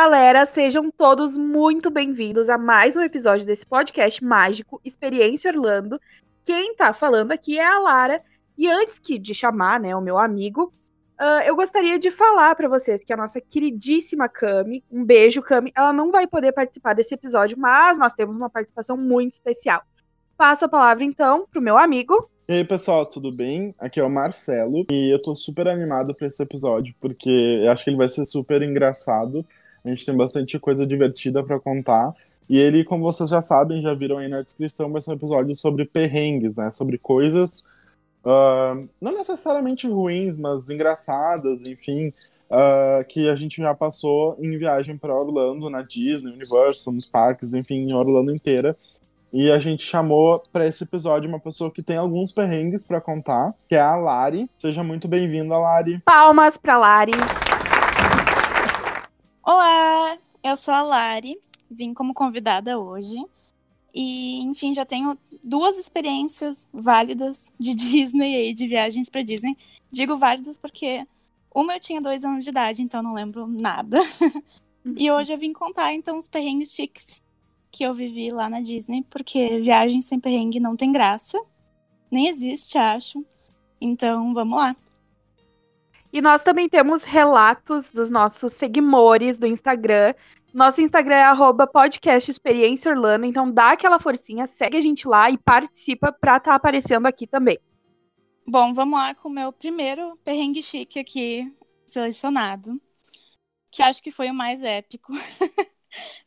galera, sejam todos muito bem-vindos a mais um episódio desse podcast mágico Experiência Orlando. Quem tá falando aqui é a Lara. E antes que de chamar, né, o meu amigo, uh, eu gostaria de falar para vocês que a nossa queridíssima Cami, um beijo, Cami, ela não vai poder participar desse episódio, mas nós temos uma participação muito especial. Passo a palavra então pro meu amigo. E aí, pessoal, tudo bem? Aqui é o Marcelo e eu tô super animado para esse episódio porque eu acho que ele vai ser super engraçado. A gente tem bastante coisa divertida para contar. E ele, como vocês já sabem, já viram aí na descrição, vai ser um episódio sobre perrengues, né? Sobre coisas uh, não necessariamente ruins, mas engraçadas, enfim, uh, que a gente já passou em viagem para Orlando, na Disney, Universal, nos parques, enfim, em Orlando inteira. E a gente chamou para esse episódio uma pessoa que tem alguns perrengues para contar, que é a Lari. Seja muito bem-vinda, Lari. Palmas para Lari. Olá, eu sou a Lari, vim como convidada hoje. E, enfim, já tenho duas experiências válidas de Disney e de viagens para Disney. Digo válidas porque uma eu tinha dois anos de idade, então não lembro nada. e hoje eu vim contar, então, os perrengues chiques que eu vivi lá na Disney, porque viagem sem perrengue não tem graça. Nem existe, acho. Então, vamos lá. E nós também temos relatos dos nossos seguidores do Instagram. Nosso Instagram é arroba podcast Experiência Orlando, então dá aquela forcinha, segue a gente lá e participa pra estar tá aparecendo aqui também. Bom, vamos lá com o meu primeiro perrengue chique aqui selecionado, que acho que foi o mais épico.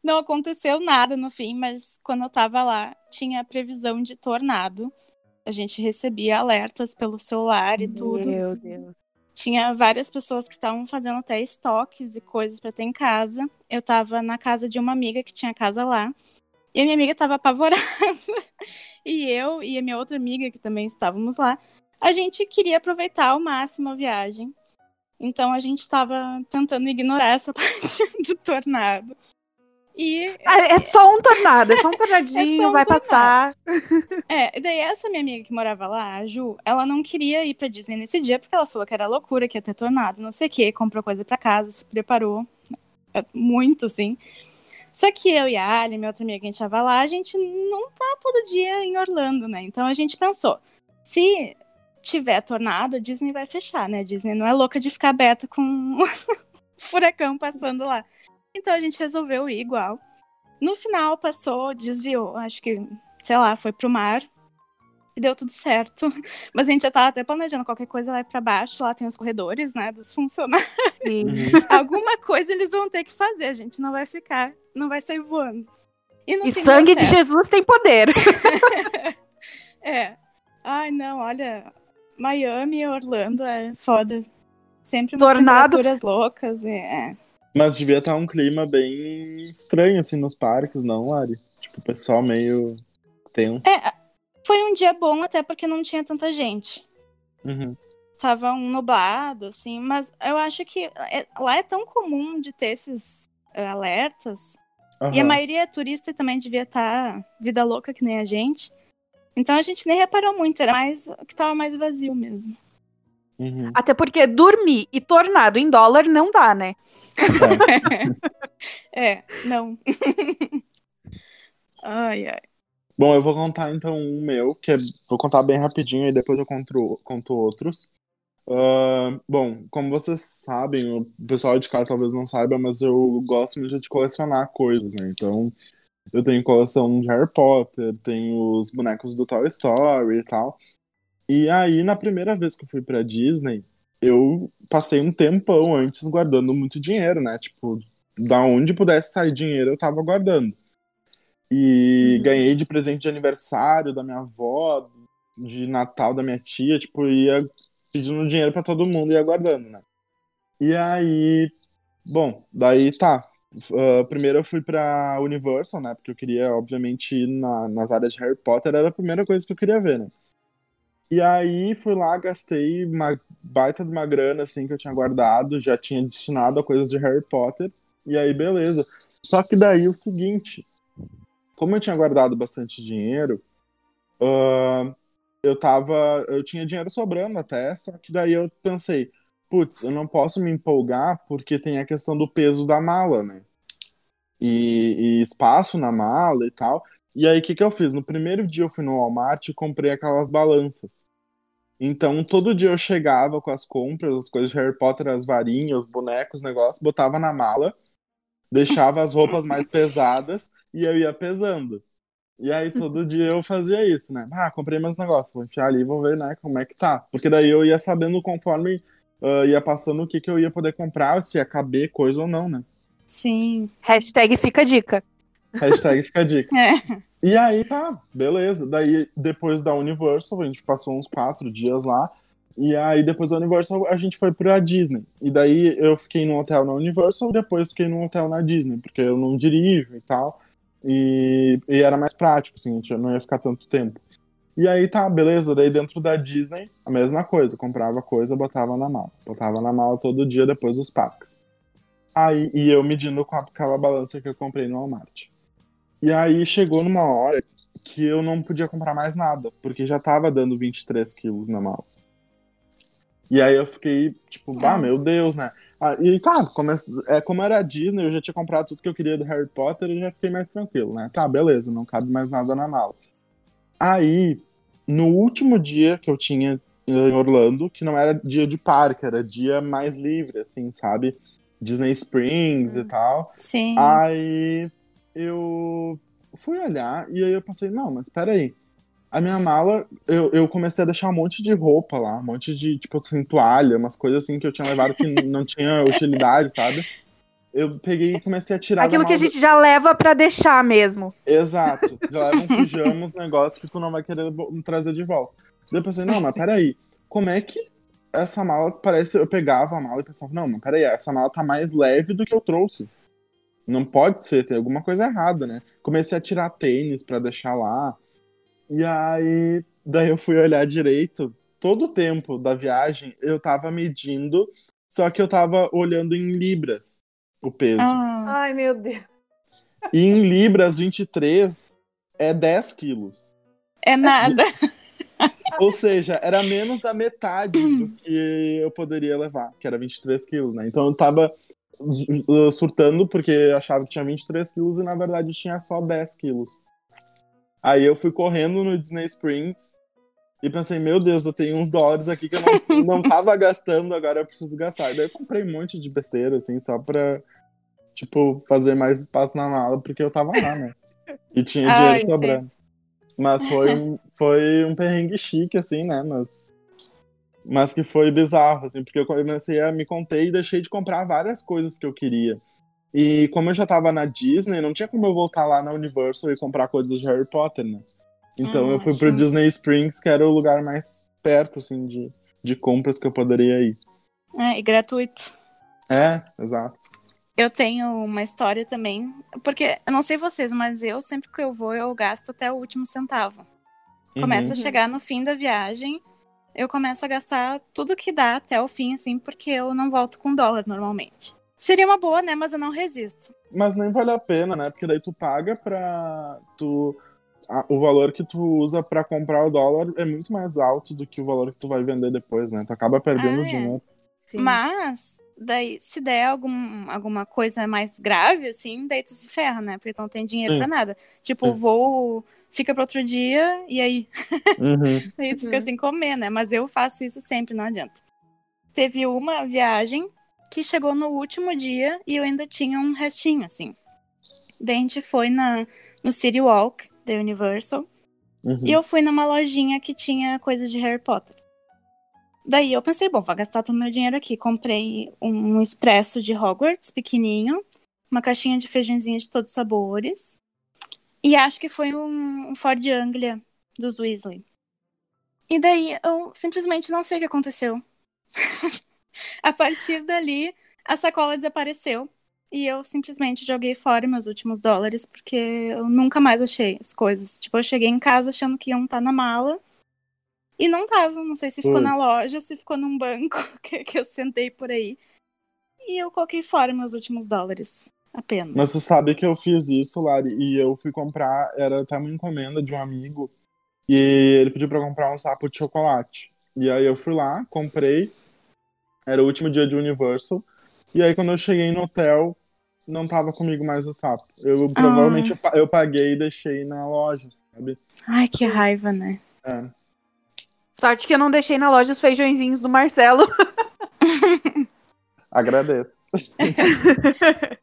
Não aconteceu nada no fim, mas quando eu tava lá, tinha previsão de tornado. A gente recebia alertas pelo celular e tudo. Meu Deus. Tinha várias pessoas que estavam fazendo até estoques e coisas para ter em casa. Eu tava na casa de uma amiga que tinha casa lá. E a minha amiga tava apavorada. e eu e a minha outra amiga, que também estávamos lá, a gente queria aproveitar ao máximo a viagem. Então a gente estava tentando ignorar essa parte do tornado. E... É só um tornado, é só um tornadinho, é um vai tornado. passar. É, e daí essa minha amiga que morava lá, a Ju, ela não queria ir pra Disney nesse dia, porque ela falou que era loucura, que ia ter tornado, não sei o quê, comprou coisa pra casa, se preparou. É, muito, assim. Só que eu e a Ali, minha outra amiga que a gente tava lá, a gente não tá todo dia em Orlando, né? Então a gente pensou, se tiver tornado, a Disney vai fechar, né? A Disney não é louca de ficar aberta com furacão passando lá. Então a gente resolveu ir igual. No final passou, desviou, acho que, sei lá, foi pro mar. E deu tudo certo. Mas a gente já tava até planejando qualquer coisa vai para baixo, lá tem os corredores, né, dos funcionários. Sim. Alguma coisa eles vão ter que fazer, a gente não vai ficar, não vai sair voando. E, e sangue de Jesus tem poder. é. Ai, não, olha, Miami e Orlando é foda. Sempre umas Tornado... temperaturas loucas, é. Mas devia estar um clima bem estranho, assim, nos parques, não, Lari? Tipo, o pessoal meio tenso. É, foi um dia bom até porque não tinha tanta gente. Uhum. Tava um nublado, assim, mas eu acho que é, lá é tão comum de ter esses uh, alertas. Uhum. E a maioria é turista e também devia estar tá vida louca que nem a gente. Então a gente nem reparou muito, era mais que tava mais vazio mesmo. Uhum. Até porque dormir e tornado em dólar não dá, né? É, é não. ai, ai. Bom, eu vou contar então um meu, que é, vou contar bem rapidinho e depois eu conto, conto outros. Uh, bom, como vocês sabem, o pessoal de casa talvez não saiba, mas eu gosto muito de colecionar coisas, né? Então, eu tenho coleção de Harry Potter, tenho os bonecos do Toy Story e tal. E aí, na primeira vez que eu fui pra Disney, eu passei um tempão antes guardando muito dinheiro, né? Tipo, da onde pudesse sair dinheiro, eu tava guardando. E uhum. ganhei de presente de aniversário da minha avó, de Natal da minha tia, tipo, ia pedindo dinheiro para todo mundo e ia guardando, né? E aí, bom, daí tá. Uh, primeiro eu fui pra Universal, né? Porque eu queria, obviamente, ir na, nas áreas de Harry Potter, era a primeira coisa que eu queria ver, né? E aí fui lá, gastei uma baita de uma grana assim que eu tinha guardado, já tinha destinado a coisas de Harry Potter. E aí beleza. Só que daí o seguinte, como eu tinha guardado bastante dinheiro, uh, eu tava, eu tinha dinheiro sobrando até, só que daí eu pensei, putz, eu não posso me empolgar porque tem a questão do peso da mala, né? e, e espaço na mala e tal. E aí, o que, que eu fiz? No primeiro dia eu fui no Walmart e comprei aquelas balanças. Então, todo dia eu chegava com as compras, as coisas de Harry Potter, as varinhas, os bonecos, negócio, botava na mala, deixava as roupas mais pesadas e eu ia pesando. E aí todo dia eu fazia isso, né? Ah, comprei meus negócios, vou enfiar ali e vou ver, né, como é que tá. Porque daí eu ia sabendo conforme uh, ia passando o que, que eu ia poder comprar, se ia caber coisa ou não, né? Sim. Hashtag fica a dica. Hashtag fica a dica. É. E aí tá, beleza. Daí depois da Universal, a gente passou uns quatro dias lá. E aí depois da Universal a gente foi pra Disney. E daí eu fiquei num hotel na Universal e depois fiquei num hotel na Disney, porque eu não dirijo e tal. E, e era mais prático, assim, a gente não ia ficar tanto tempo. E aí tá, beleza. Daí dentro da Disney, a mesma coisa. Comprava coisa, botava na mala. Botava na mala todo dia depois dos parques. Aí, e eu medindo com aquela balança que eu comprei no Walmart. E aí chegou numa hora que eu não podia comprar mais nada, porque já tava dando 23 quilos na mala. E aí eu fiquei, tipo, bah, meu Deus, né? Ah, e tá, como, é, como era a Disney, eu já tinha comprado tudo que eu queria do Harry Potter e já fiquei mais tranquilo, né? Tá, beleza, não cabe mais nada na mala. Aí, no último dia que eu tinha em Orlando, que não era dia de parque, era dia mais livre, assim, sabe? Disney Springs e tal. Sim. Aí eu fui olhar e aí eu pensei, não, mas peraí. A minha mala, eu, eu comecei a deixar um monte de roupa lá, um monte de, tipo, assim, toalha, umas coisas assim que eu tinha levado que não tinha utilidade, sabe? Eu peguei e comecei a tirar Aquilo que a gente já leva pra deixar mesmo. Exato. Já leva uns pijamas, negócios que tu não vai querer trazer de volta. Daí eu pensei, não, mas peraí, como é que essa mala parece. Eu pegava a mala e pensava, não, mas peraí, essa mala tá mais leve do que eu trouxe. Não pode ser, tem alguma coisa errada, né? Comecei a tirar tênis pra deixar lá. E aí, daí eu fui olhar direito. Todo o tempo da viagem eu tava medindo, só que eu tava olhando em libras o peso. Ah, Ai, meu Deus. E em libras 23 é 10 quilos. é nada. Ou seja, era menos da metade do que eu poderia levar, que era 23 quilos, né? Então eu tava surtando porque achava que tinha 23 quilos e na verdade tinha só 10 quilos. Aí eu fui correndo no Disney Springs e pensei, meu Deus, eu tenho uns dólares aqui que eu não, não tava gastando, agora eu preciso gastar. Daí eu comprei um monte de besteira, assim, só pra, tipo, fazer mais espaço na mala, porque eu tava lá, né? E tinha dinheiro Ai, sobrando. Mas foi um, foi um perrengue chique, assim, né? Mas, mas que foi bizarro, assim, porque eu comecei a me conter e deixei de comprar várias coisas que eu queria. E como eu já tava na Disney, não tinha como eu voltar lá na Universal e comprar coisas de Harry Potter, né? Então Ah, eu fui pro sim. Disney Springs, que era o lugar mais perto, assim, de, de compras que eu poderia ir. É, e gratuito. É, exato. Eu tenho uma história também, porque eu não sei vocês, mas eu sempre que eu vou eu gasto até o último centavo. Começa a Uhum. chegar no fim da viagem, eu começo a gastar tudo que dá até o fim, assim, porque eu não volto com dólar normalmente. Seria uma boa, né? Mas eu não resisto. Mas nem vale a pena, né? Porque daí tu paga pra. Tu, o valor que tu usa pra comprar o dólar é muito mais alto do que o valor que tu vai vender depois, né? Tu acaba perdendo Ah, é. dinheiro. Sim. Mas, daí, se der algum, alguma coisa mais grave, assim, daí tu se ferra, né? Porque tu não tem dinheiro Sim. pra nada. Tipo, Sim. voo fica pra outro dia e aí Uhum. Aí tu Uhum. fica sem comer, né? Mas eu faço isso sempre, não adianta. Teve uma viagem que chegou no último dia e eu ainda tinha um restinho, assim. Daí a gente foi na, no City Walk da Universal Uhum. e eu fui numa lojinha que tinha coisas de Harry Potter. Daí eu pensei, bom, vou gastar todo o meu dinheiro aqui. Comprei um expresso de Hogwarts, pequenininho, uma caixinha de feijãozinho de todos os sabores e acho que foi um, um Ford Anglia dos Weasley. E daí eu simplesmente não sei o que aconteceu. a partir dali, a sacola desapareceu. E eu simplesmente joguei fora meus últimos dólares, porque eu nunca mais achei as coisas. Tipo, eu cheguei em casa achando que iam estar na mala. E não tava. Não sei se ficou na loja, se ficou num banco que, que eu sentei por aí. E eu coloquei fora meus últimos dólares. Apenas. Mas tu sabe que eu fiz isso, Lari, e eu fui comprar, era até uma encomenda de um amigo, e ele pediu pra eu comprar um sapo de chocolate. E aí eu fui lá, comprei, era o último dia de Universal, e aí quando eu cheguei no hotel, não tava comigo mais o sapo. Eu provavelmente eu pa- eu paguei e deixei na loja, sabe? Ai, que raiva, né? É. Sorte que eu não deixei na loja os feijõezinhos do Marcelo. Agradeço.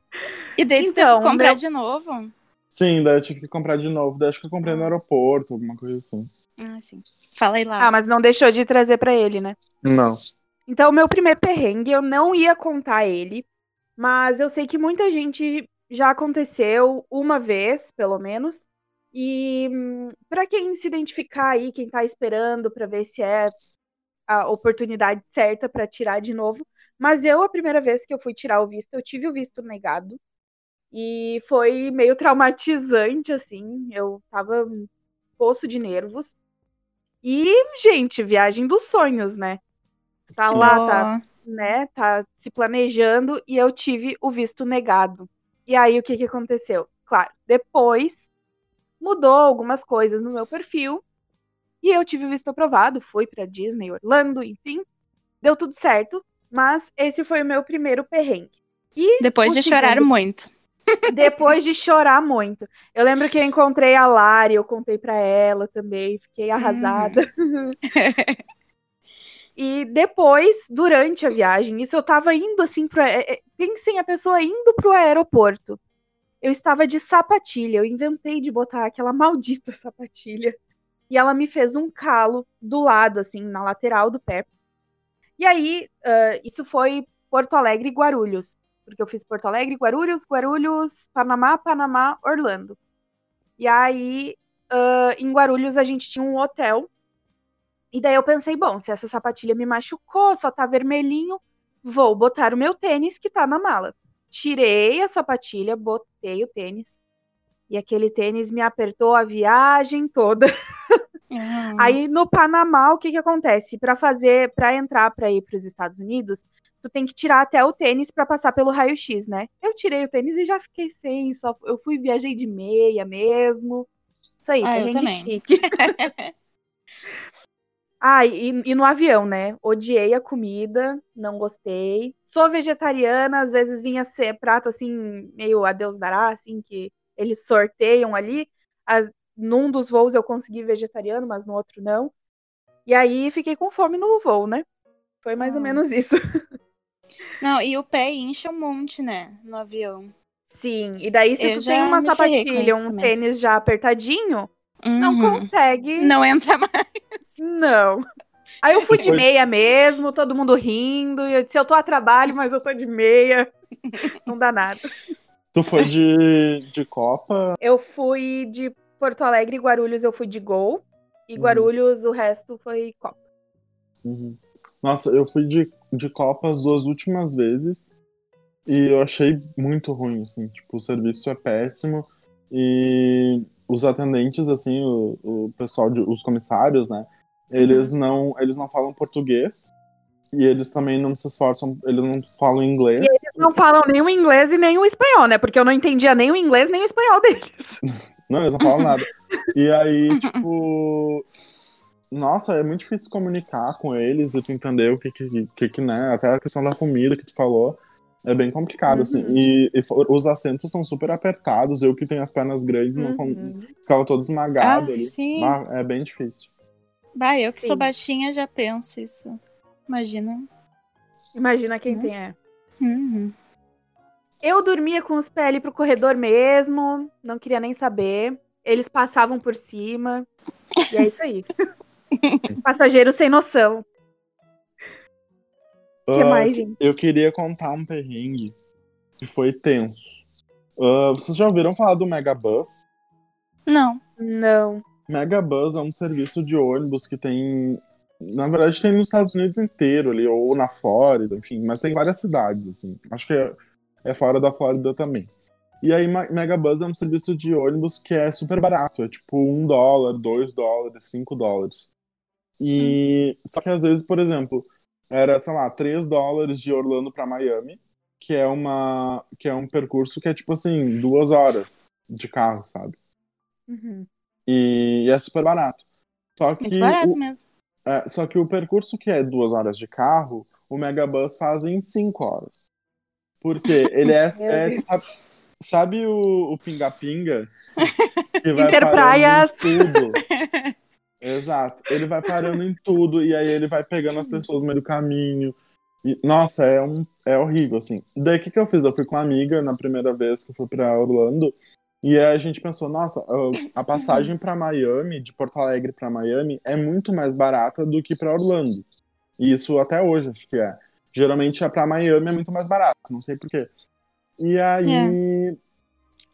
E daí Então, teve que comprar meu- de novo? Sim, daí eu tive que comprar de novo. Daí acho que eu comprei no aeroporto, alguma coisa assim. Ah, sim. Fala aí lá. Ah, mas não deixou de trazer pra ele, né? Não. Então, o meu primeiro perrengue, eu não ia contar ele, mas eu sei que muita gente já aconteceu uma vez, pelo menos. E hum, pra quem se identificar aí, quem tá esperando pra ver se é a oportunidade certa pra tirar de novo. Mas eu, a primeira vez que eu fui tirar o visto, eu tive o visto negado. E foi meio traumatizante, assim. Eu tava um poço de nervos. E, gente, viagem dos sonhos, né? Tá Sim. lá, tá né, tá se planejando e eu tive o visto negado. E aí o que que aconteceu? Claro, depois mudou algumas coisas no meu perfil e eu tive o visto aprovado, fui pra Disney, Orlando, enfim, deu tudo certo, mas esse foi o meu primeiro perrengue. E Depois de chorar segundo- muito. depois de chorar muito. Eu lembro que eu encontrei a Lari, eu contei pra ela também, fiquei arrasada. E depois, durante a viagem, isso eu tava indo assim pro. é, é, Pensem a pessoa indo pro aeroporto. Eu estava de sapatilha, eu inventei de botar aquela maldita sapatilha. E ela me fez um calo do lado, assim, na lateral do pé. E aí, ah, isso foi Porto Alegre e Guarulhos. Porque eu fiz Porto Alegre, Guarulhos, Guarulhos, Panamá, Panamá, Orlando. E aí, ah, em Guarulhos, a gente tinha um hotel. E daí eu pensei, bom, se essa sapatilha me machucou, só tá vermelhinho, vou botar o meu tênis que tá na mala. Tirei a sapatilha, botei o tênis. E aquele tênis me apertou a viagem toda. Ah, Aí no Panamá, o que que acontece? Para fazer, para entrar para ir para os Estados Unidos, tu tem que tirar até o tênis para passar pelo raio-x, né? Eu tirei o tênis e já fiquei sem, só eu fui viajei de meia mesmo. Isso aí, Ah, também. chique. Ah, e, e no avião, né? Odiei a comida, não gostei. Sou vegetariana, às vezes vinha ser prato assim, meio a Deus dará, assim, que eles sorteiam ali. As- num dos voos eu consegui vegetariano, mas no outro não. E aí fiquei com fome no voo, né? Foi mais ou Ah. menos isso. Não, e o pé incha um monte, né? No avião. Sim, e daí se Eu tu tem uma sapatilha, um também. tênis já apertadinho, não Uhum. consegue. Não entra mais. Não. Aí eu fui de meia mesmo, todo mundo rindo. E eu disse, eu tô a trabalho, mas eu tô de meia. Não dá nada. Tu foi de, de Copa? Eu fui de Porto Alegre e Guarulhos, eu fui de Gol. E Uhum. Guarulhos, o resto foi Copa. Uhum. Nossa, eu fui de, de Copa as duas últimas vezes e eu achei muito ruim, assim. Tipo, o serviço é péssimo e os atendentes, assim, o, o pessoal, de, os comissários, né? Eles não, eles não falam português e eles também não se esforçam, eles não falam inglês. Eles não falam nem o inglês e nem o espanhol, né? Porque eu não entendia nem o inglês nem o espanhol deles. Não, eles não falam nada. E aí, tipo. Nossa, é muito difícil comunicar com eles e tu entender o que que, que, que, né? Até a questão da comida que tu falou. É bem complicado, assim. Uhum. E, e for- os assentos são super apertados. Eu que tenho as pernas grandes, não Uhum. ficava todo esmagado Ah, ali. sim. É bem difícil. Bah, eu que Sim. sou baixinha já penso isso. Imagina. Imagina quem Uhum. tem é. Uhum. Eu dormia com os pés ali pro corredor mesmo, não queria nem saber. Eles passavam por cima. E é isso aí. Passageiro sem noção. O que Ah, mais, gente? Eu queria contar um perrengue que foi tenso. Ah, vocês já ouviram falar do Megabus? Não. Não. Megabus é um serviço de ônibus que tem. Na verdade, tem nos Estados Unidos inteiro ali, ou na Flórida, enfim, mas tem várias cidades, assim. Acho que é, fora da Flórida também. E aí, Megabus é um serviço de ônibus que é super barato, é tipo um dólar, dois dólares, cinco dólares. E só que às vezes, por exemplo, era, sei lá, três dólares de Orlando pra Miami, que é uma, que é um percurso que é tipo assim, duas horas de carro, sabe? Uhum. E é super barato. Só que Muito barato o- mesmo. é, só que o percurso que é duas horas de carro, o Megabus faz em cinco horas. Porque ele é. É sabe, sabe o pinga-pinga? Que vai Interpraias. parando em tudo. Exato. Ele vai parando em tudo e aí ele vai pegando as pessoas no meio do caminho. E, nossa, é, um, é horrível, assim. Daí o que, que eu fiz? Eu fui com uma amiga na primeira vez que eu fui pra Orlando. E aí a gente pensou, nossa, a- a passagem pra Miami, de Porto Alegre pra Miami, é muito mais barata do que pra Orlando. E isso até hoje, acho que é. Geralmente é pra Miami é muito mais barato, não sei porquê. E aí.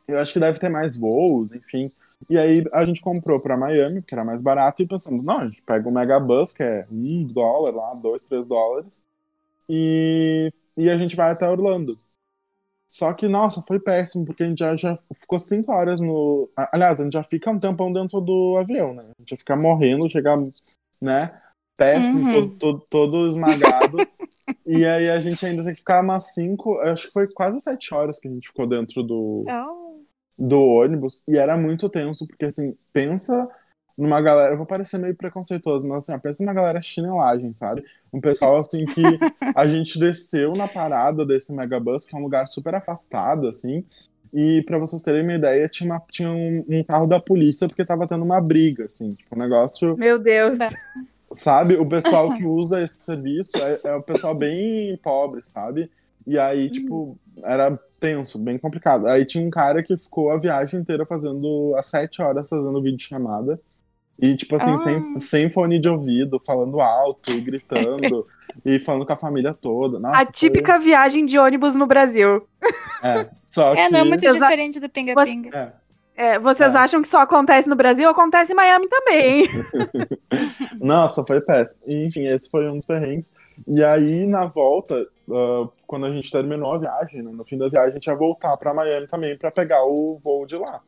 Eu acho que deve ter mais voos, enfim. E aí a gente comprou pra Miami, porque era mais barato, e pensamos, não, a gente pega o Megabus, que é um dólar lá, dois, três dólares, e, e a gente vai até Orlando. Só que, nossa, foi péssimo, porque a gente já, já ficou cinco horas no. Aliás, a gente já fica um tempão dentro do avião, né? A gente já fica morrendo, chegar, né? Péssimo, Uhum. todo, todo, todo esmagado. e aí a gente ainda tem que ficar umas cinco, acho que foi quase sete horas que a gente ficou dentro do, Oh. do ônibus e era muito tenso, porque assim, pensa numa galera, eu vou parecer meio preconceituoso, mas assim, ó, pensa numa galera chinelagem, sabe? Um pessoal assim que a gente desceu na parada desse megabus, que é um lugar super afastado, assim, e pra vocês terem uma ideia, tinha, uma- tinha um, um carro da polícia porque tava tendo uma briga, assim, tipo, um negócio Meu Deus. sabe? O pessoal que usa esse serviço é, é o pessoal bem pobre, sabe? E aí, tipo, era tenso, bem complicado. Aí tinha um cara que ficou a viagem inteira fazendo, às sete horas, fazendo videochamada. E, tipo assim, Ah. sem, sem fone de ouvido, falando alto e gritando, e falando com a família toda. Nossa, A típica viagem de ônibus no Brasil. Foi... É, só É, que... não é muito diferente do pinga-pinga. É. É, vocês É. acham que só acontece no Brasil? Acontece em Miami também. Nossa, foi péssimo. Enfim, esse foi um dos perrengues. E aí, na volta, ah, quando a gente terminou a viagem, né, no fim da viagem, a gente ia voltar pra Miami também pra pegar o voo de lá.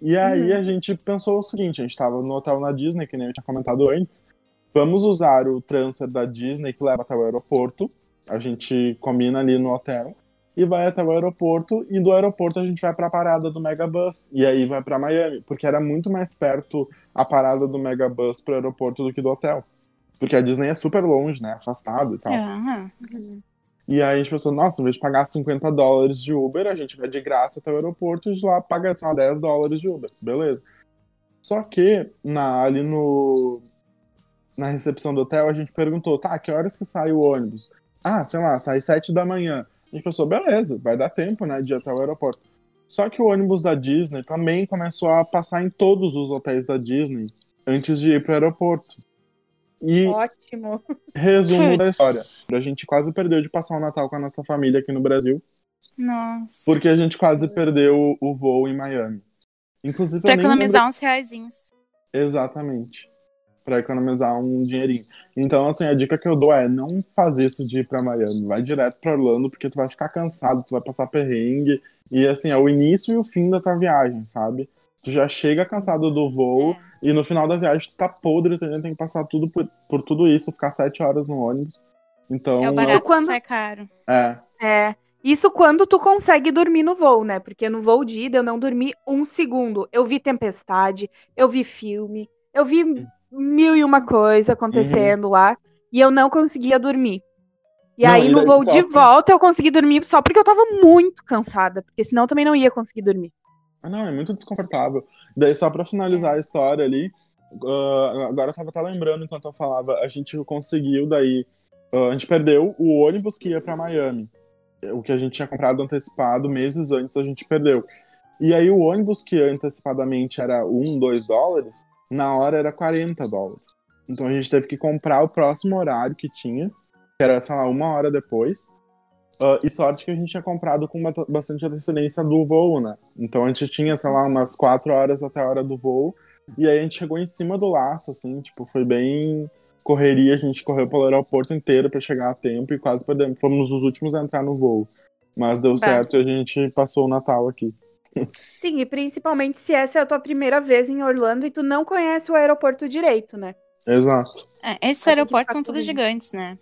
E aí Uhum. a gente pensou o seguinte: a gente tava no hotel na Disney, que nem eu tinha comentado antes. Vamos usar o transfer da Disney que leva até o aeroporto. A gente combina ali no hotel e vai até o aeroporto. E do aeroporto a gente vai pra parada do Megabus. E aí vai pra Miami, porque era muito mais perto a parada do Megabus pro aeroporto do que do hotel. Porque a Disney é super longe, né? Afastado e tal. Aham. E aí a gente pensou, nossa, em vez de pagar 50 dólares de Uber, a gente vai de graça até o aeroporto e de lá paga, lá, 10 dólares de Uber. Beleza. Só que na, ali no. Na recepção do hotel, a gente perguntou, tá, que horas que sai o ônibus? Ah, sei lá, sai 7 da manhã. A gente pensou, beleza, vai dar tempo, né, de ir até o aeroporto. Só que o ônibus da Disney também começou a passar em todos os hotéis da Disney antes de ir pro aeroporto. E Ótimo. resumo da história. A gente quase perdeu de passar o Natal com a nossa família aqui no Brasil, Nossa. porque a gente quase perdeu o voo em Miami. Inclusive, Pra economizar uns reaisinhos. Exatamente. Pra economizar um dinheirinho. Então, assim, a dica que eu dou é não fazer isso de ir pra Miami. Vai direto pra Orlando, porque tu vai ficar cansado, tu vai passar perrengue. E, assim, é o início e o fim da tua viagem, sabe? Tu já chega cansado do voo, e no final da viagem tu tá podre, tu ainda tem que passar tudo por, por tudo isso, ficar sete horas no ônibus. Então, É o barato quando- que sai caro. é, É. Isso quando tu consegue dormir no voo, né? Porque no voo de ida eu não dormi um segundo. Eu vi tempestade, eu vi filme, eu vi mil e uma coisa acontecendo lá e eu não conseguia dormir. E Não, aí no daí voo de que- volta eu consegui dormir só porque eu tava muito cansada, porque senão eu também não ia conseguir dormir. Ah, não, é muito desconfortável. Daí, só pra finalizar a história ali, ah, agora eu tava até lembrando enquanto eu falava, a gente conseguiu daí. ah, a gente perdeu o ônibus que ia pra Miami. O que a gente tinha comprado antecipado meses antes, a gente perdeu. E aí, o ônibus que antecipadamente era 1, 2 dólares, na hora era 40 dólares. Então, a gente teve que comprar o próximo horário que tinha, que era, sei lá, uma hora depois. Ah, e sorte que a gente tinha comprado com ba- bastante antecedência do voo, né? Então a gente tinha, sei lá, umas quatro horas até a hora do voo. E aí a gente chegou em cima do laço, assim, tipo, foi bem correria. A gente correu pelo aeroporto inteiro pra chegar a tempo e quase perdemos. Fomos os últimos a entrar no voo. Mas deu Bah. certo e a gente passou o Natal aqui. Sim, e principalmente se essa é a tua primeira vez em Orlando e tu não conhece o aeroporto direito, né? Exato. É, esses aeroportos são todos gigantes, né?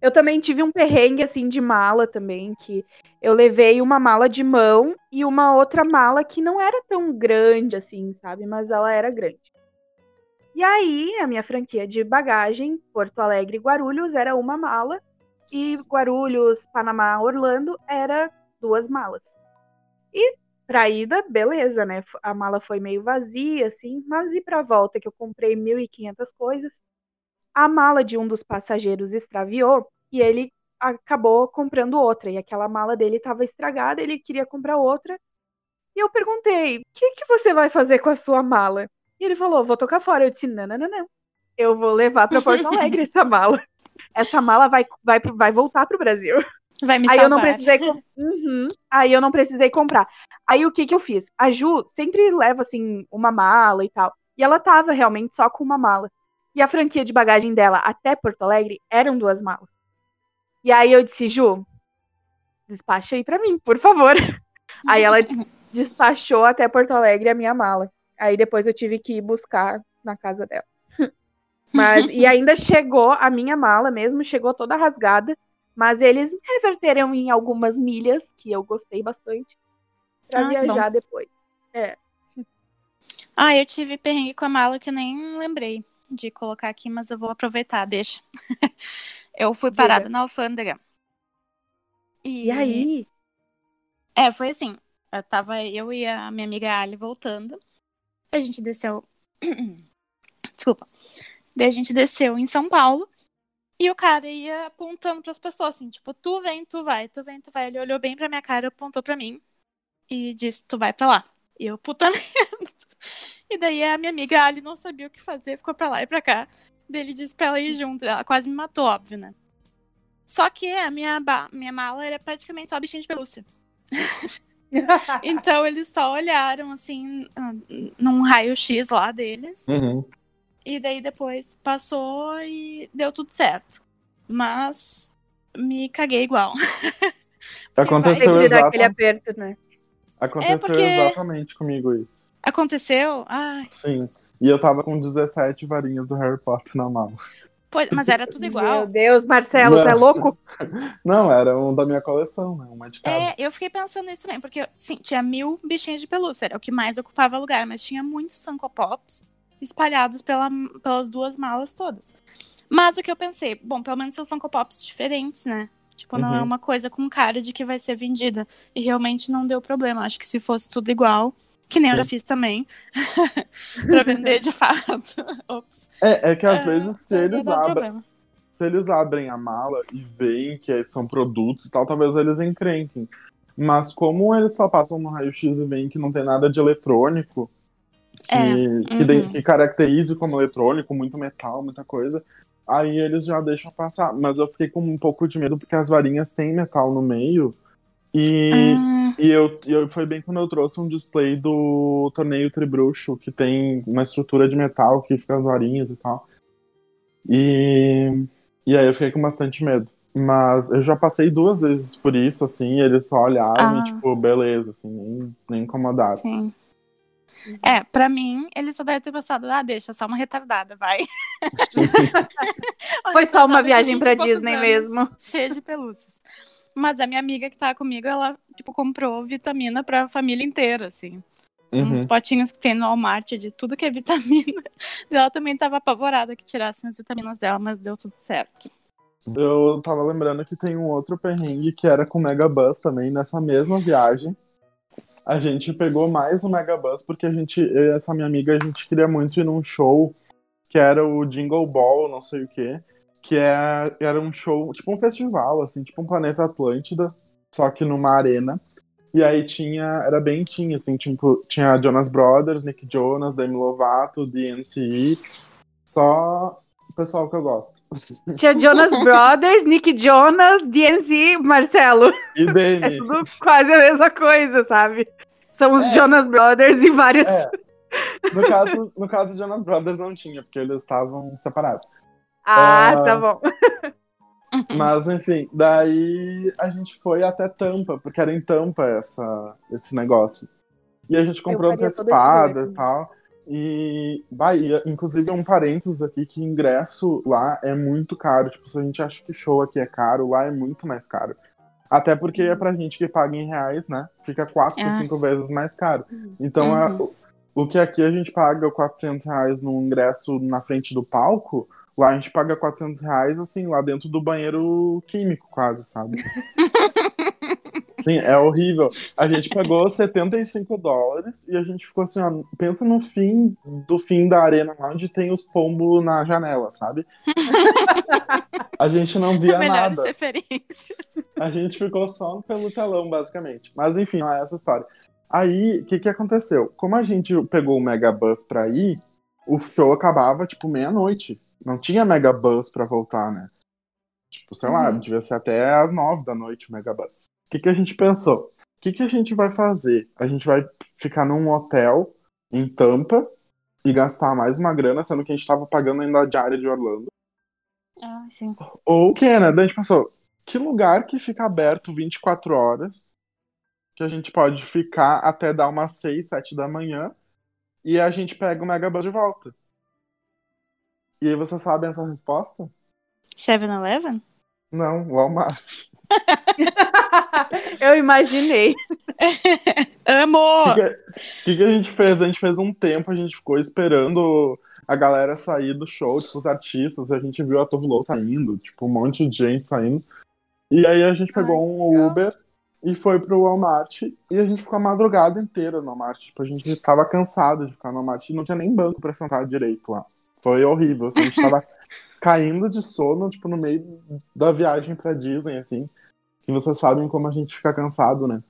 Eu também tive um perrengue assim de mala também, que eu levei uma mala de mão e uma outra mala que não era tão grande assim, sabe? Mas ela era grande. E aí, a minha franquia de bagagem, Porto Alegre e Guarulhos, era uma mala e Guarulhos, Panamá, Orlando era duas malas. E pra ida, beleza, né? A mala foi meio vazia, assim, mas e pra volta, que eu comprei 1.500 coisas, a mala de um dos passageiros extraviou e ele acabou comprando outra. E aquela mala dele estava estragada, ele queria comprar outra. E eu perguntei: o que, que você vai fazer com a sua mala? E ele falou: vou tocar fora. Eu disse: não, não, não, não. Eu vou levar para Porto Alegre essa mala. Essa mala vai, vai, vai voltar pro Brasil. Vai me Aí salvar. eu não precisei. Uhum. Aí eu não precisei comprar. Aí o que que eu fiz? A Ju sempre leva assim uma mala e tal. E ela tava realmente só com uma mala. E a franquia de bagagem dela até Porto Alegre eram duas malas. E aí eu disse, Ju, despacha aí pra mim, por favor. Aí ela des- despachou até Porto Alegre a minha mala. Aí depois eu tive que ir buscar na casa dela. Mas e ainda chegou a minha mala mesmo, chegou toda rasgada. Mas eles reverteram em algumas milhas, que eu gostei bastante, pra Ah, viajar depois. Ah, eu tive perrengue com a mala que eu nem lembrei de colocar aqui, mas eu vou aproveitar, deixa. eu fui Diga. parada na alfândega. E aí? É, foi assim. Eu tava eu e a minha amiga Ali voltando. A gente desceu. Desculpa. Daí a gente desceu em São Paulo. E o cara ia apontando pras pessoas, assim, tipo, tu vem, tu vai, tu vem, tu vai. Ele olhou bem pra minha cara, apontou pra mim e disse, tu vai pra lá. E eu, puta merda. E daí a minha amiga Ali não sabia o que fazer, ficou pra lá e pra cá. Daí ele disse pra ela ir junto. Ela quase me matou, óbvio, né? Só que a minha, ba- minha mala era praticamente só bichinho de pelúcia. Então eles só olharam assim ah, num raio-x lá deles. Uhum. E daí depois passou e deu tudo certo. Mas me caguei igual. Aconteceu, Sempre dá exata- aquele aperto, né? Aconteceu É porque- exatamente comigo isso. Aconteceu? Ai, Sim. E eu tava com 17 varinhas do Harry Potter na mala. pois, mas era tudo Meu igual. Deus, Marcelo, você é louco? Não, era um da minha coleção, né? Uma de cada. É, eu fiquei pensando nisso também, porque, sim, tinha mil bichinhos de pelúcia, era o que mais ocupava lugar, mas tinha muitos Funko Pops espalhados pela, pelas duas malas todas. Mas o que eu pensei, bom, pelo menos são Funko Pops diferentes, né? Tipo, não é Uhum. uma coisa com cara de que vai ser vendida. E realmente não deu problema. Acho que se fosse tudo igual, que nem eu já Sim. fiz também, pra vender de fato. Ops. É, é que às É, vezes se eles, abrem, se eles abrem a mala e veem que são produtos e tal, talvez eles encrenquem. Mas como eles só passam no raio-x e veem que não tem nada de eletrônico, que, É, que, de- uhum. que caracterize como eletrônico, muito metal, muita coisa, aí eles já deixam passar. Mas eu fiquei com um pouco de medo porque as varinhas têm metal no meio. E, Ah, e eu, eu foi bem quando eu trouxe um display do torneio Tribruxo, que tem uma estrutura de metal que fica as varinhas e tal. E, e aí eu fiquei com bastante medo. Mas eu já passei duas vezes por isso, assim, eles só olharam Ah. e, tipo, beleza, assim, nem, nem incomodaram. sim. É, pra mim, ele só deve ter pensado, ah, deixa, só uma retardada, vai. Foi só uma viagem 20 pra Disney anos, mesmo. Cheia de pelúcias. Mas a minha amiga que tava comigo, ela, tipo, comprou vitamina pra família inteira, assim. Uns Uhum. potinhos que tem no Walmart de tudo que é vitamina. E ela também tava apavorada que tirassem as vitaminas dela, mas deu tudo certo. Eu tava lembrando que tem um outro perrengue que era com o Megabus também, nessa mesma viagem. A gente pegou mais o Megabus porque a gente, essa minha amiga, a gente queria muito ir num show que era o Jingle Ball, não sei o que, que é, era um show, tipo um festival, assim, tipo um Planeta Atlântida, só que numa arena. E aí tinha, era bem tinha, assim, tipo, tinha Jonas Brothers, Nick Jonas, Demi Lovato, DNCE, só o pessoal que eu gosto. Tinha Jonas Brothers, Nick Jonas, DNC, Marcelo. E É Demi. tudo quase a mesma coisa, sabe? São os É. Jonas Brothers e vários. É. No caso, no caso, Jonas Brothers não tinha, porque eles estavam separados. Ah, Ah. tá bom. Mas, enfim, daí a gente foi até Tampa, porque era em Tampa essa, esse negócio. E a gente comprou antecipada e tal. E, Bahia, inclusive, um parênteses aqui, que ingresso lá é muito caro. Tipo, se a gente acha que show aqui é caro, lá é muito mais caro. Até porque é pra gente que paga em reais, né? Fica quatro, Ah. cinco vezes mais caro. Então, é- Uhum. o que aqui a gente paga 400 reais num ingresso na frente do palco, Lá a gente paga 400 reais, assim, lá dentro do banheiro químico, quase, sabe? Sim, é horrível. A gente pagou 75 dólares e a gente ficou assim, ó, pensa no fim do fim da arena lá onde tem os pombos na janela, sabe? A gente não via Melhores nada. referências. A gente ficou só pelo telão, basicamente. Mas enfim, é essa história. Aí, o que que aconteceu? Como a gente pegou o Megabus pra ir, o show acabava, tipo, meia-noite. Não tinha Megabus pra voltar, né? Tipo, sei lá, Uhum. devia ser até às nove da noite o Megabus. O que que a gente pensou? O que que a gente vai fazer? A gente vai ficar num hotel em Tampa e gastar mais uma grana, sendo que a gente tava pagando ainda a diária de Orlando. Ah, sim. Ou o que, né? Daí a gente pensou, que lugar que fica aberto 24 horas, que a gente pode ficar até dar umas 6, 7 da manhã, e a gente pega o Megabus de volta. E aí vocês sabem essa resposta? 7-Eleven? Não, Walmart. Eu imaginei. Amo! O que, que, que a gente fez? A gente fez um tempo, a gente ficou esperando a galera sair do show, tipo, os artistas, a gente viu a Tove Lo saindo, tipo, um monte de gente saindo. E aí a gente pegou um legal. Uber e foi pro Walmart e a gente ficou a madrugada inteira no Walmart. Tipo, a gente tava cansado de ficar no Walmart e não tinha nem banco pra sentar direito lá. Foi horrível, assim, a gente tava caindo de sono, tipo, no meio da viagem pra Disney, assim. Que vocês sabem como a gente fica cansado, né?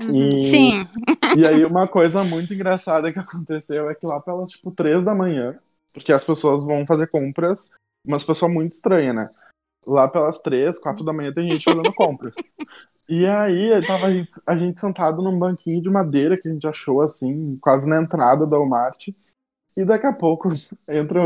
Uhum. E... Sim. E aí uma coisa muito engraçada que aconteceu é que lá pelas, tipo, três da manhã, porque as pessoas vão fazer compras, umas pessoas muito estranhas, né? Lá pelas três, quatro da manhã tem gente fazendo compras. E aí tava a gente, a gente sentado num banquinho de madeira que a gente achou, assim, quase na entrada do Walmart. E daqui a pouco entra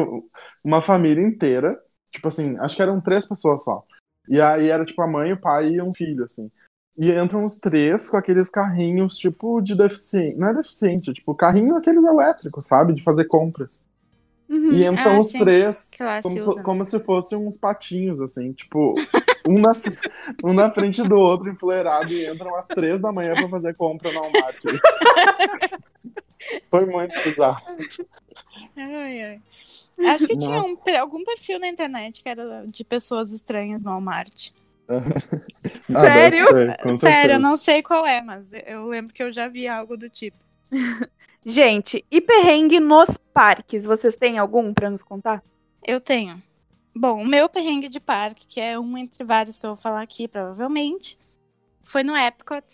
uma família inteira, tipo assim, acho que eram três pessoas só. E aí era tipo a mãe, o pai e um filho, assim. E entram os três com aqueles carrinhos, tipo, de deficiente. Não é deficiente, tipo, carrinho aqueles elétricos, sabe? De fazer compras. Uhum. E entram Ah, os sim. três como, usa. como se fossem uns patinhos, assim, tipo, um na, um na frente do outro, enfileirado, e entram às três da manhã pra fazer compra no Walmart. Foi muito bizarro. Ai, ai. Acho que tinha Nossa. um pe- algum perfil na internet que era de pessoas estranhas no Walmart. Ah, Sério? Sério, eu não sei qual é, mas eu lembro que eu já vi algo do tipo. Gente, e perrengue nos parques? Vocês têm algum pra nos contar? Eu tenho. Bom, o meu perrengue de parque, que é um entre vários que eu vou falar aqui, provavelmente, foi no Epcot.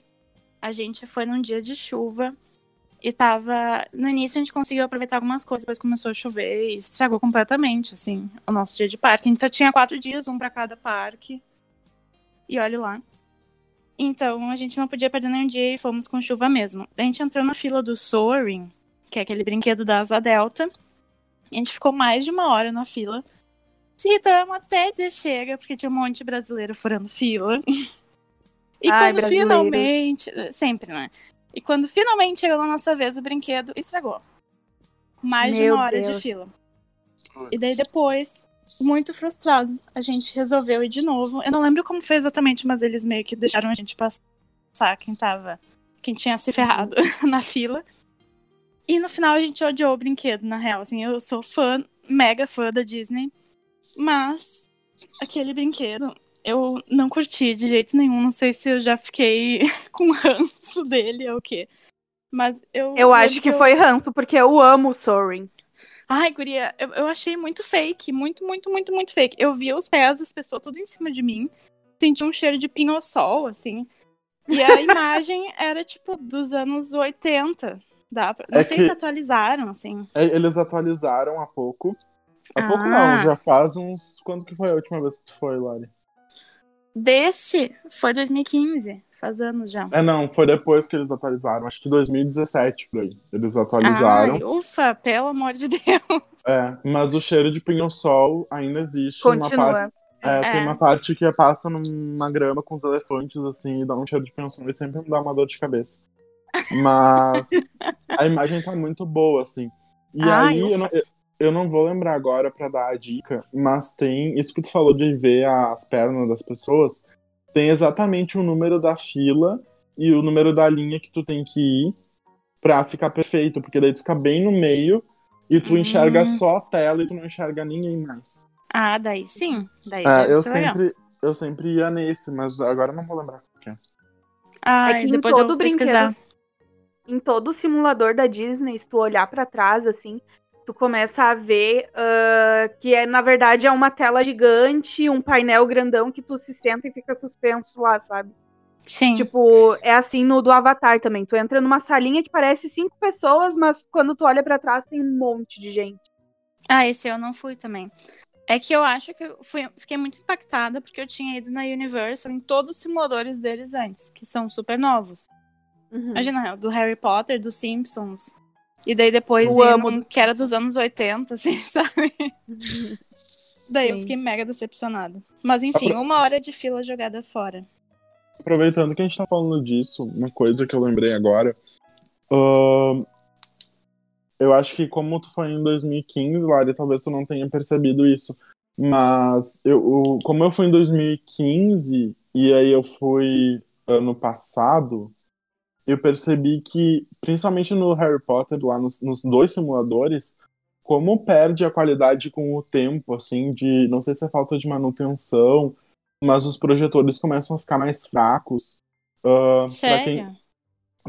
A gente foi num dia de chuva e tava. No início a gente conseguiu aproveitar algumas coisas, depois começou a chover e estragou completamente, assim, o nosso dia de parque. A gente só tinha quatro dias, um pra cada parque. E olha lá. Então a gente não podia perder nenhum dia e fomos com chuva mesmo. A gente entrou na fila do Soaring, que é aquele brinquedo da Asa Delta. A gente ficou mais de uma hora na fila. Se irritamos até de chega, porque tinha um monte de brasileiro furando fila. E Ai, quando finalmente. Sempre, né? E quando finalmente chegou na nossa vez, o brinquedo estragou. Mais de Meu uma hora de Deus. fila. E daí depois, muito frustrados, a gente resolveu ir de novo. Eu não lembro como foi exatamente, mas eles meio que deixaram a gente passar quem tava. Quem tinha se ferrado na fila. E no final a gente odiou o brinquedo, na real. Assim, eu sou fã, mega fã da Disney. Mas aquele brinquedo eu não curti de jeito nenhum. Não sei se eu já fiquei com ranço dele ou o quê. Mas eu. Eu acho que eu- foi ranço, porque eu amo o Soaring. Ai, guria, eu, eu achei muito fake. Muito, muito, muito, muito fake. Eu via os pés das pessoas tudo em cima de mim. Senti um cheiro de pinho-sol, assim. E a imagem era, tipo, dos anos 80. Dá pra... Não É sei que- se atualizaram, assim. É, Eles atualizaram há pouco. Há pouco Ah. não, já faz uns. Quando que foi a última vez que tu foi, Lari? Desse foi 2015. Faz anos já. É, não, foi depois que eles atualizaram. Acho que 2017 por aí. Eles atualizaram. Ai, ufa, pelo amor de Deus. É, mas o cheiro de pinho-sol ainda existe. Uma parte, Continua. é, É. Tem uma parte que passa numa grama com os elefantes, assim, e dá um cheiro de pinho-sol e sempre me dá uma dor de cabeça. Mas a imagem tá muito boa, assim. E Ai, aí, eu não, eu, eu não vou lembrar agora pra dar a dica, mas tem. Isso que tu falou de ver as pernas das pessoas, tem exatamente o número da fila e o número da linha que tu tem que ir pra ficar perfeito, porque daí tu fica bem no meio e tu Hum. enxerga só a tela e tu não enxerga ninguém mais. Ah, daí sim. Daí É, deve eu legal. sempre, eu sempre ia nesse, mas agora eu não vou lembrar qual que é. Ah, É que depois eu todo vou pesquisar. Em todo simulador da Disney, se tu olhar pra trás, assim, tu começa a ver ah, que é, na verdade, é uma tela gigante, um painel grandão que tu se senta e fica suspenso lá, sabe? Sim. Tipo, é assim no do Avatar também. Tu entra numa salinha que parece cinco pessoas, mas quando tu olha pra trás tem um monte de gente. Ah, esse eu não fui também. É que eu acho que eu fui, fiquei muito impactada porque eu tinha ido na Universal em todos os simuladores deles antes, que são super novos. Uhum. Imagina, do Harry Potter, dos Simpsons. E daí depois Eu amo num que era dos anos 80, assim, sabe? Daí eu Sim. fiquei mega decepcionada. Mas enfim, Apro- uma hora de fila jogada fora. Aproveitando que a gente tá falando disso, uma coisa que eu lembrei agora. ahn, eu acho que como tu foi em 2015, Lari, talvez tu não tenha percebido isso. Mas eu, como eu fui em 2015 e aí eu fui ano passado, eu percebi que, principalmente no Harry Potter, lá nos, nos dois simuladores, como perde a qualidade com o tempo, assim, de. Não sei se é falta de manutenção, mas os projetores começam a ficar mais fracos. Ah, pra quem, Sério?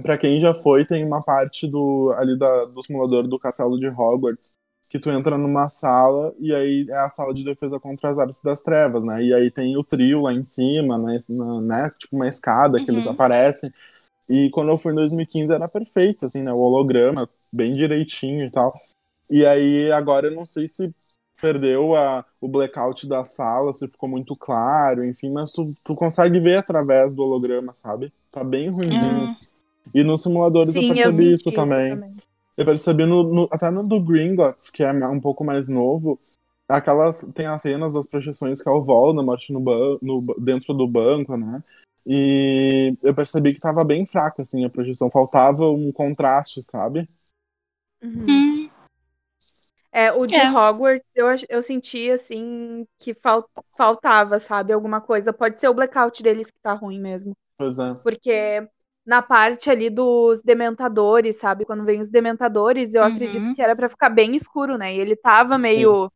Pra quem já foi, tem uma parte do ali da, do simulador do castelo de Hogwarts que tu entra numa sala e aí é a sala de defesa contra as artes das trevas, né? E aí tem o trio lá em cima, né? na- né? Tipo uma escada que eles Uhum. aparecem. E quando eu fui em 2015 era perfeito, assim, né? O holograma bem direitinho e tal. E aí agora eu não sei se perdeu a, o blackout da sala, se ficou muito claro, enfim, mas tu, tu consegue ver através do holograma, sabe? Tá bem ruimzinho. Ah, E nos simuladores eu Sim, percebi senti isso também. Eu percebi no, no- até no do Gringotts, que é um pouco mais novo, aquelas tem as cenas das projeções que é o Voldemort no, no dentro do banco, né? E eu percebi que tava bem fraco assim a projeção, faltava um contraste, sabe? Uhum. hum, É, o de É. Hogwarts, eu, eu senti, assim, que fal- faltava, sabe? Alguma coisa. Pode ser o blackout deles que tá ruim mesmo. Pois é. Porque na parte ali dos dementadores, sabe? Quando vem os dementadores, eu Uhum. acredito que era pra ficar bem escuro, né? E ele tava Sim. meio,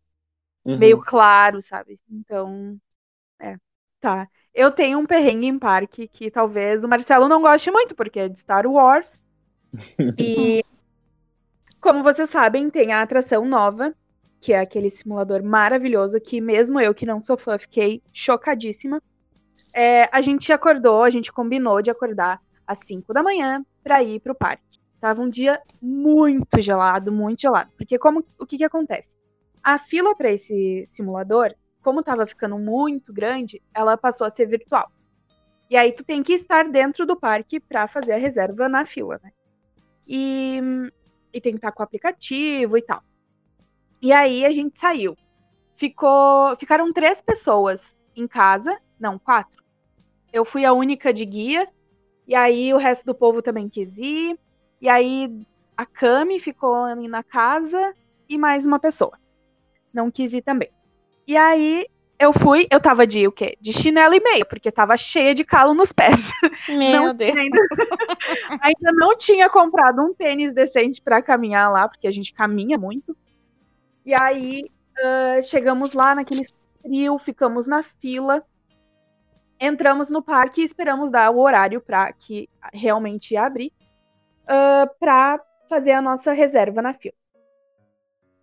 Uhum. meio claro, sabe? Então, é. Tá. Eu tenho um perrengue em parque que talvez o Marcelo não goste muito, porque é de Star Wars. E, como vocês sabem, tem a atração nova, que é aquele simulador maravilhoso que mesmo eu que não sou fã fiquei chocadíssima. É, a gente acordou, a gente combinou de acordar às 5 da manhã para ir pro parque. Tava um dia muito gelado, muito gelado. Porque como o que que acontece? A fila para esse simulador, como tava ficando muito grande, ela passou a ser virtual. E aí tu tem que estar dentro do parque para fazer a reserva na fila, né? E, e tem que estar com o aplicativo e tal. E aí a gente saiu. Ficou, ficaram três pessoas em casa, não, quatro. Eu fui a única de guia, e aí o resto do povo também quis ir. E aí a Cami ficou ali na casa e mais uma pessoa. Não quis ir também. E aí eu fui, eu tava de o quê? De chinelo e meia, porque tava cheia de calo nos pés. Meu Não Deus. Ainda, ainda não tinha comprado um tênis decente pra caminhar lá, porque a gente caminha muito. E aí ah, chegamos lá naquele frio, ficamos na fila, entramos no parque e esperamos dar o horário para que realmente ia abrir ah, pra fazer a nossa reserva na fila.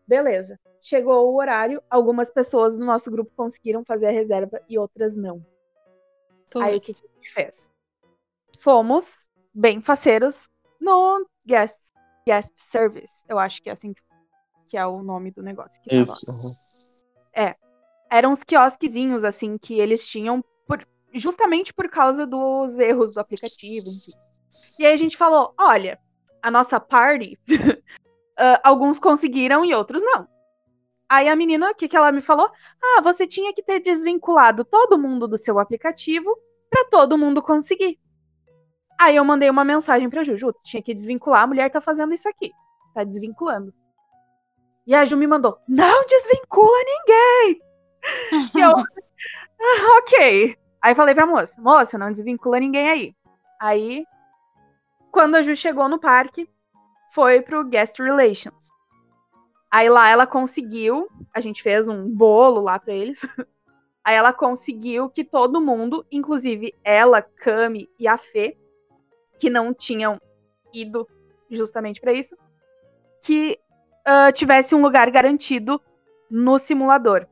Beleza. Chegou o horário, algumas pessoas do nosso grupo conseguiram fazer a reserva e outras não. Aí o que a gente fez? Fomos bem faceiros no guest, guest service. Eu acho que é assim que- que é o nome do negócio. Que tava lá. Isso. uhum. Eram uns quiosquezinhos, assim, que eles tinham por- justamente por causa dos erros do aplicativo, enfim. E aí a gente falou: olha, a nossa party, ah, alguns conseguiram e outros não. Aí a menina, o que, que ela me falou? Ah, você tinha que ter desvinculado todo mundo do seu aplicativo pra todo mundo conseguir. Aí eu mandei uma mensagem pra Ju, Ju, tinha que desvincular, a mulher tá fazendo isso aqui. Tá desvinculando. E a Ju me mandou, não desvincula ninguém! E eu, "Ah, ok. Aí falei pra moça, moça, não desvincula ninguém aí. Aí, quando a Ju chegou no parque, foi pro Guest Relations. Aí lá ela conseguiu, a gente fez um bolo lá pra eles. Aí ela conseguiu que todo mundo, inclusive ela, Cami e a Fê, que não tinham ido justamente para isso, que uh, tivesse um lugar garantido no simulador.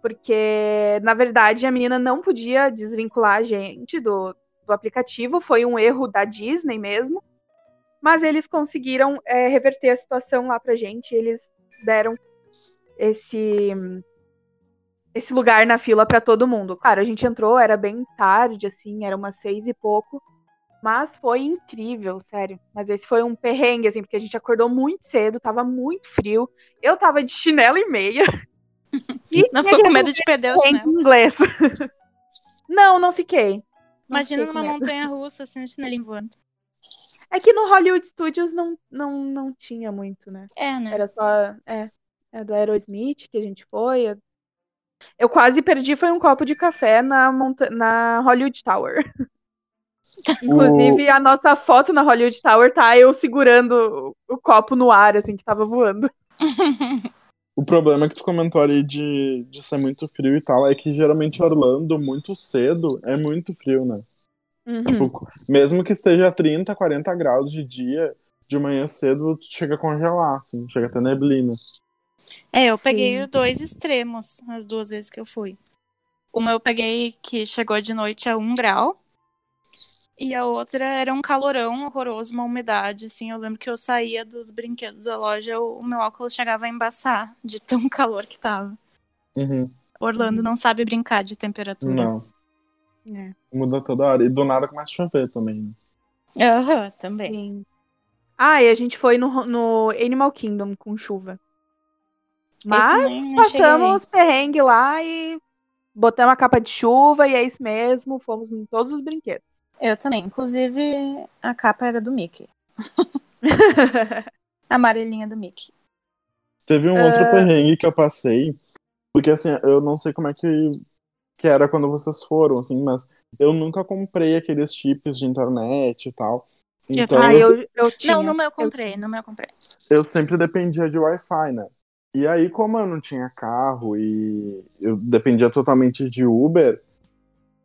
Porque, na verdade, a menina não podia desvincular a gente do, do aplicativo, foi um erro da Disney mesmo. Mas eles conseguiram é, reverter a situação lá pra gente. Eles deram esse esse lugar na fila para todo mundo. Claro, a gente entrou, era bem tarde, assim, era umas seis e pouco. Mas foi incrível, sério. Mas esse foi um perrengue, assim, porque a gente acordou muito cedo, tava muito frio. Eu tava de chinelo e meia. E não ficou com medo de perder o chinelo? inglês. não, não fiquei. Não Imagina numa montanha russa, assim, o chinelinho voando. É que no Hollywood Studios não, não, não tinha muito, né? É, né? Era só. É, é do Aerosmith que a gente foi. Eu quase perdi, foi um copo de café na, monta na Hollywood Tower. Inclusive, o... a nossa foto na Hollywood Tower tá eu segurando o copo no ar, assim, que tava voando. O problema que tu comentou ali de, de ser muito frio e tal é que geralmente Orlando, muito cedo, é muito frio, né? Uhum. Tipo, mesmo que esteja 30, 40 graus de dia, de manhã cedo, tu chega a congelar, assim, chega a ter neblina. É, eu Sim. peguei dois extremos as duas vezes que eu fui. Uma eu peguei que chegou de noite a um grau. E a outra era um calorão horroroso, uma umidade, assim. Eu lembro que eu saía dos brinquedos da loja, o meu óculos chegava a embaçar de tão calor que tava. Uhum. Orlando não sabe brincar de temperatura. Não. É. Muda toda hora. E do nada começa a chover também. Né? Aham, uhum, também. Sim. Ah, e a gente foi no, no Animal Kingdom com chuva. Mas passamos perrengue lá e botamos a capa de chuva e é isso mesmo, fomos em todos os brinquedos. Eu também. Inclusive, a capa era do Mickey. a amarelinha do Mickey. Teve um uh... outro perrengue que eu passei, porque assim, eu não sei como é que, que era quando vocês foram, assim, mas eu nunca comprei aqueles chips de internet e tal. Então, ah, eu, eu tinha, não, no meu eu comprei, no meu comprei. Eu sempre dependia de Wi-Fi, né? E aí, como eu não tinha carro e eu dependia totalmente de Uber,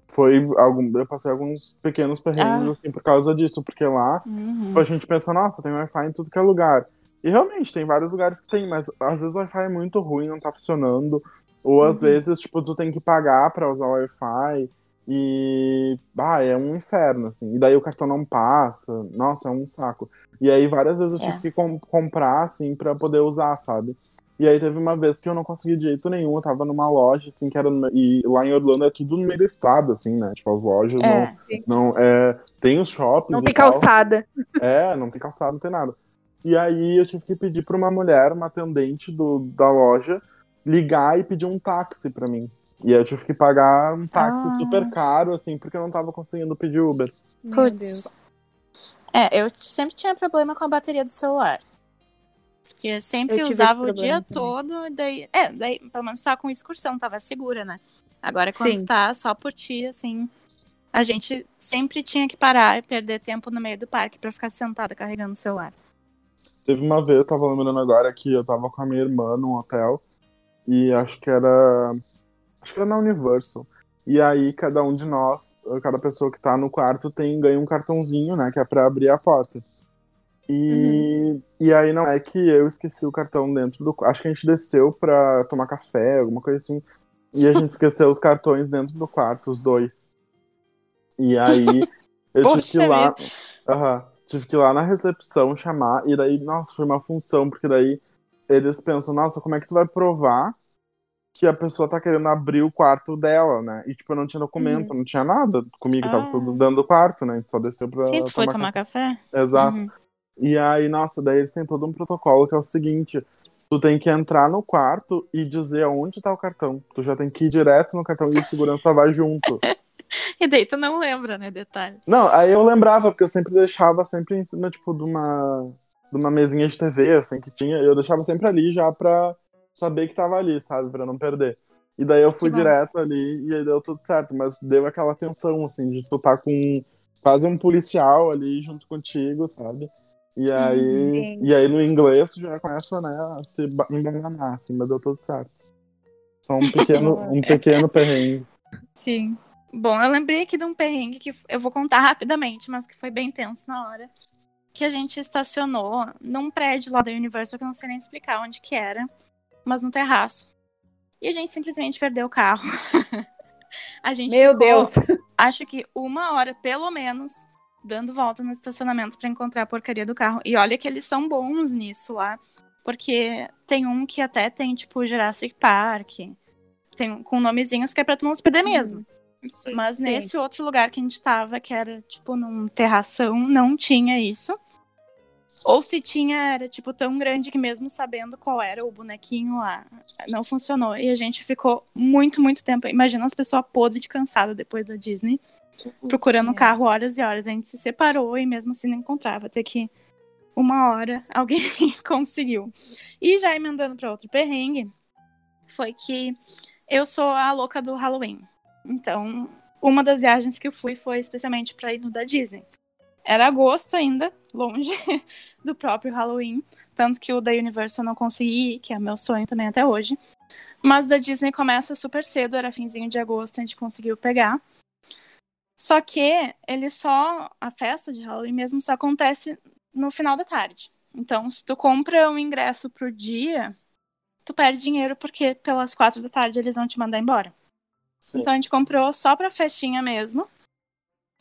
foi algum, eu passei alguns pequenos perrengues ah. assim por causa disso, porque lá uhum. a gente pensa, nossa, tem Wi-Fi em tudo que é lugar. E realmente tem vários lugares que tem, mas às vezes o Wi-Fi é muito ruim, não tá funcionando, ou às uhum. vezes tipo tu tem que pagar para usar o Wi-Fi e ah, é um inferno assim. E daí o cartão não passa. Nossa, é um saco. E aí várias vezes eu tive é. que com comprar assim para poder usar, sabe? E aí teve uma vez que eu não consegui de jeito nenhum, eu tava numa loja, assim, que era. No... E lá em Orlando é tudo no meio da estrada, assim, né? Tipo, as lojas é, não. não é... Tem os shoppings. Não tem calçada. É, não tem calçada, não tem nada. E aí eu tive que pedir pra uma mulher, uma atendente do, da loja, ligar e pedir um táxi pra mim. E aí eu tive que pagar um táxi ah. super caro, assim, porque eu não tava conseguindo pedir Uber. Putz. É, eu sempre tinha problema com a bateria do celular. Porque sempre usava o dia também. todo, e daí. É, daí, pelo menos tava com excursão, tava segura, né? Agora, quando Sim. tá só por ti, assim. A gente sempre tinha que parar e perder tempo no meio do parque para ficar sentada carregando o celular. Teve uma vez, eu tava lembrando agora que eu tava com a minha irmã num hotel. E acho que era. Acho que era na Universal. E aí, cada um de nós, cada pessoa que tá no quarto, tem ganha um cartãozinho, né? Que é pra abrir a porta. E, uhum. e aí não é que eu esqueci o cartão dentro do. Acho que a gente desceu pra tomar café, alguma coisa assim. E a gente esqueceu os cartões dentro do quarto, os dois. E aí eu tive que ir lá. Uhum, tive que ir lá na recepção chamar. E daí, nossa, foi uma função, porque daí eles pensam, nossa, como é que tu vai provar que a pessoa tá querendo abrir o quarto dela, né? E, tipo, eu não tinha documento, uhum. não tinha nada comigo, ah. tava tudo dentro do quarto, né? A gente só desceu pra. Sim, tu foi tomar café? café? Exato. Uhum. E aí, nossa, daí eles têm todo um protocolo que é o seguinte: tu tem que entrar no quarto e dizer onde tá o cartão. Tu já tem que ir direto no cartão e o segurança vai junto. e daí tu não lembra, né, detalhe. Não, aí eu lembrava, porque eu sempre deixava sempre em cima, tipo, de uma, de uma mesinha de TV, assim, que tinha. Eu deixava sempre ali já pra saber que tava ali, sabe? Pra não perder. E daí eu fui direto ali e aí deu tudo certo, mas deu aquela tensão, assim, de tu tá com quase um policial ali junto contigo, sabe? E aí, Sim. e aí no inglês já começa né, a se embananar, assim, mas deu tudo certo. Só um pequeno, um pequeno perrengue. Sim. Bom, eu lembrei aqui de um perrengue que eu vou contar rapidamente, mas que foi bem tenso na hora. Que a gente estacionou num prédio lá da Universal, que eu não sei nem explicar onde que era, mas no terraço. E a gente simplesmente perdeu o carro. a gente Meu ficou, Deus. acho que uma hora, pelo menos, dando volta no estacionamento pra encontrar a porcaria do carro. E olha que eles são bons nisso lá. Porque tem um que até tem, tipo, Jurassic Park. Tem com nomezinhos que é pra tu não se perder mesmo. Mas Sim. nesse outro lugar que a gente tava, que era, tipo, num terração, não tinha isso. Ou se tinha, era, tipo, tão grande que mesmo sabendo qual era o bonequinho lá, não funcionou. E a gente ficou muito, muito tempo. Imagina as pessoas podres de cansada depois da Disney, procurando o É. carro horas e horas. A gente se separou e mesmo assim não encontrava. Até que uma hora alguém conseguiu. E já emendando pra outro perrengue, foi que eu sou a louca do Halloween. Então, uma das viagens que eu fui foi especialmente para ir no da Disney. Era agosto ainda, longe do próprio Halloween, tanto que o da Universal eu não consegui ir, que é meu sonho também até hoje. Mas da Disney começa super cedo, era finzinho de agosto, a gente conseguiu pegar. Só que ele só a festa de Halloween mesmo só acontece no final da tarde. Então, se tu compra um ingresso pro dia, tu perde dinheiro porque pelas quatro da tarde eles vão te mandar embora. Sim. Então a gente comprou só pra festinha mesmo.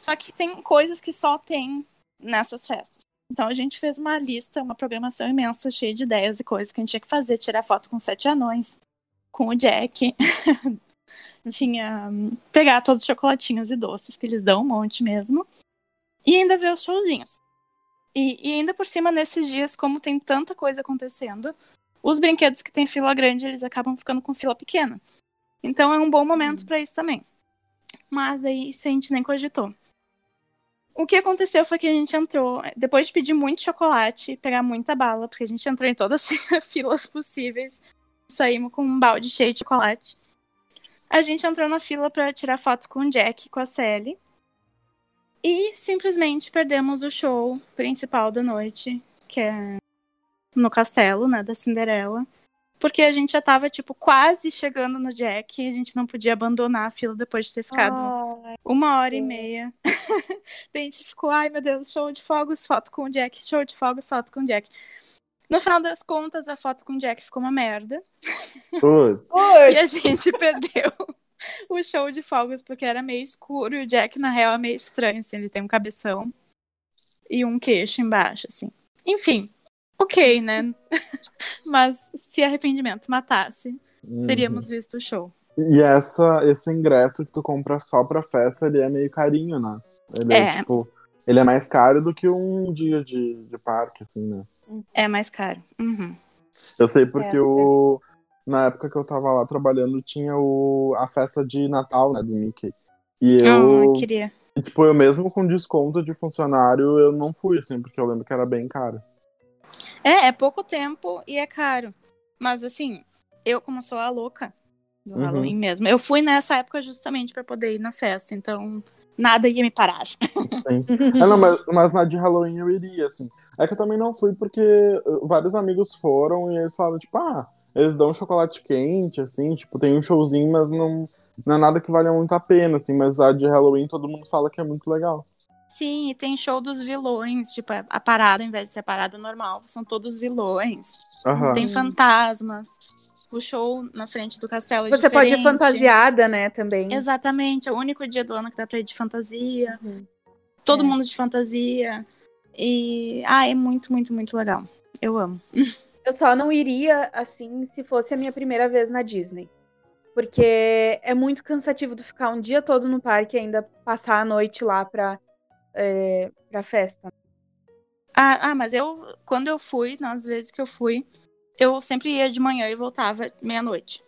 Só que tem coisas que só tem nessas festas. Então a gente fez uma lista, uma programação imensa, cheia de ideias e coisas que a gente tinha que fazer. Tirar foto com sete anões, com o Jack. tinha hum, pegar todos os chocolatinhos e doces que eles dão um monte mesmo. E ainda ver os showzinhos. E, e ainda por cima, nesses dias, como tem tanta coisa acontecendo, os brinquedos que tem fila grande, eles acabam ficando com fila pequena. Então é um bom momento pra isso também. Mas aí isso a gente nem cogitou. O que aconteceu foi que a gente entrou, depois de pedir muito chocolate, pegar muita bala, porque a gente entrou em todas as filas possíveis, saímos com um balde cheio de chocolate. A gente entrou na fila pra tirar foto com o Jack e com a Sally. E simplesmente perdemos o show principal da noite, que é no castelo, né, da Cinderela. Porque a gente já tava, tipo, quase chegando no Jack e a gente não podia abandonar a fila depois de ter ficado uma hora e Sim. meia. Daí a gente ficou, ai meu Deus, show de fogos, foto com o Jack, show de fogos, foto com o Jack. No final das contas, a foto com o Jack ficou uma merda. Putz. E a gente perdeu o show de fogos porque era meio escuro e o Jack, na real, é meio estranho, assim, ele tem um cabeção e um queixo embaixo, assim. Enfim, ok, né? Mas se arrependimento matasse, Uhum. teríamos visto o show. E essa, esse ingresso que tu compra só pra festa, ele é meio carinho, né? Ele é, É. tipo. Ele é mais caro do que um dia de, de parque, assim, né? É mais caro. Uhum. Eu sei porque É, o. Na época que eu tava lá trabalhando, tinha o, a festa de Natal, né, do Mickey. E eu, Ah, queria. e, tipo, eu mesmo com desconto de funcionário, eu não fui, assim, porque eu lembro que era bem caro. É, é pouco tempo e é caro. Mas assim, eu como sou a louca do Uhum. Halloween mesmo, eu fui nessa época justamente pra poder ir na festa, então nada ia me parar. Sim. Ah, não, mas, mas na de Halloween eu iria, assim. É que eu também não fui porque uh, vários amigos foram e eles falaram, tipo, ah, eles dão chocolate quente, assim, tipo, tem um showzinho, mas não, não é nada que valha muito a pena, assim, mas a de Halloween todo mundo fala que é muito legal. Sim, e tem show dos vilões, tipo, a parada, ao invés de ser a parada normal, são todos vilões. Aham. Tem fantasmas. O show na frente do castelo é Você pode ir diferente. fantasiada, né, também. Exatamente, é o único dia do ano que dá pra ir de fantasia. Uhum. Todo É. mundo de fantasia. E, ah, é muito, muito, muito legal. Eu amo. Eu só não iria, assim, se fosse a minha primeira vez na Disney. Porque é muito cansativo tu ficar um dia todo no parque e ainda passar a noite lá pra, é, pra festa. Ah, ah, mas eu, quando eu fui, nas vezes que eu fui, eu sempre ia de manhã e voltava meia-noite.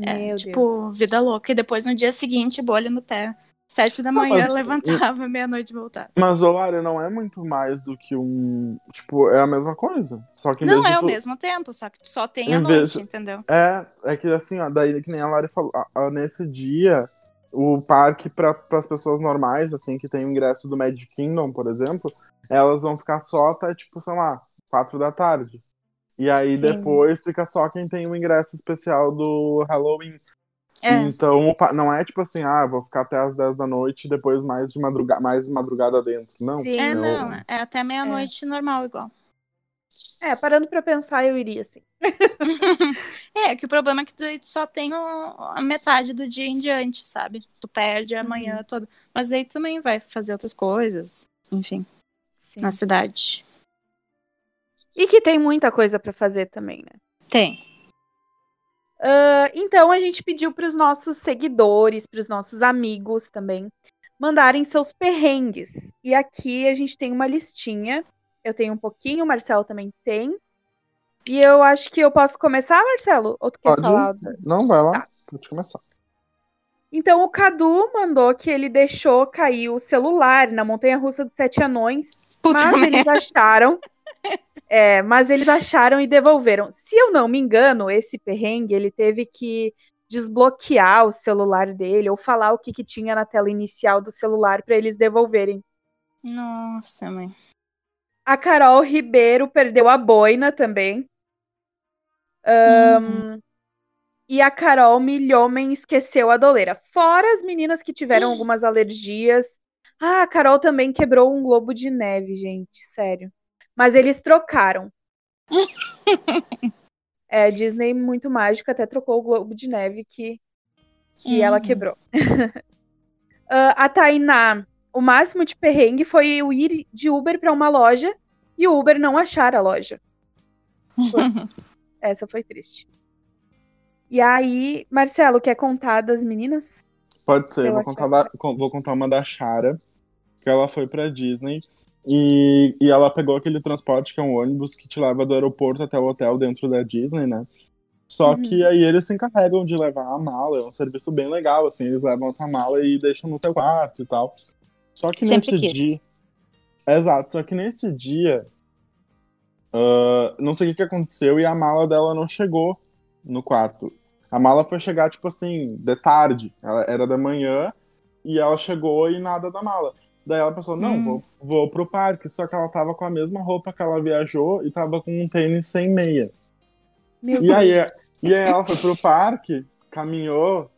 É, tipo, Deus. vida louca. E depois no dia seguinte, bolha no pé. Sete da Não, manhã, mas- levantava, meia-noite e voltava. Mas, Lara, não é muito mais do que um. Tipo, é a mesma coisa. Só que Não é ao tu- mesmo tempo, só que só tem a Em vez- noite, entendeu? É, é que assim, ó, daí que nem a Lari falou, a- a- nesse dia, o parque para as pessoas normais, assim, que tem o ingresso do Magic Kingdom, por exemplo, elas vão ficar só até, tipo, sei lá, quatro da tarde. E aí Sim. depois fica só quem tem o ingresso especial do Halloween. É. Então, não é tipo assim, ah, vou ficar até as 10 da noite e depois mais de madrugada, mais de madrugada dentro. Não. Sim. É, eu- não, é até meia-noite normal igual. É, parando pra pensar, eu iria sim. É, que o problema é que tu só tem a metade do dia em diante, sabe? Tu perde a Uhum. manhã toda. Mas aí também vai fazer outras coisas, enfim, Sim. na cidade. E que tem muita coisa pra fazer também, né? Tem. Ah, então a gente pediu para os nossos seguidores, para os nossos amigos também, mandarem seus perrengues. E aqui a gente tem uma listinha. Eu tenho um pouquinho, o Marcelo também tem. E eu acho que eu posso começar, Marcelo? Ou tu quer Pode. falar? Não, vai lá, Tá. pode começar. Então o Cadu mandou que ele deixou cair o celular na montanha russa dos sete anões, Puta mas merda. eles acharam. É, mas eles acharam e devolveram. Se eu não me engano, esse perrengue ele teve que desbloquear o celular dele ou falar o que, que tinha na tela inicial do celular para eles devolverem. Nossa, mãe. A Carol Ribeiro perdeu a boina também. Ahn, E a Carol Milhomen esqueceu a doleira. Fora as meninas que tiveram algumas alergias. Ah, a Carol também quebrou um globo de neve, gente. Sério. Mas eles trocaram. é, Disney muito mágico até trocou o globo de neve que, que ela Uhum. quebrou. Ah, a Tainá, o máximo de perrengue foi eu ir de Uber para uma loja e o Uber não achar a loja. Foi. Essa foi triste. E aí, Marcelo, quer contar das meninas? Pode ser, Eu vou contar, da- con- vou contar uma da Shara, que ela foi pra Disney e, e ela pegou aquele transporte que é um ônibus que te leva do aeroporto até o hotel dentro da Disney, né? Só Uhum. que aí eles se encarregam de levar a mala, é um serviço bem legal, assim, eles levam a tua mala e deixam no teu quarto e tal. Só que Sempre nesse quis. dia. Exato, só que nesse dia. ah, não sei o que que aconteceu e a mala dela não chegou no quarto. A mala foi chegar, tipo assim, de tarde. Ela era da manhã e ela chegou e nada da mala. Daí ela pensou, não, Hum. vou, vou pro parque. Só que ela tava com a mesma roupa que ela viajou e tava com um tênis sem meia. Meu E aí, e aí ela foi pro parque, caminhou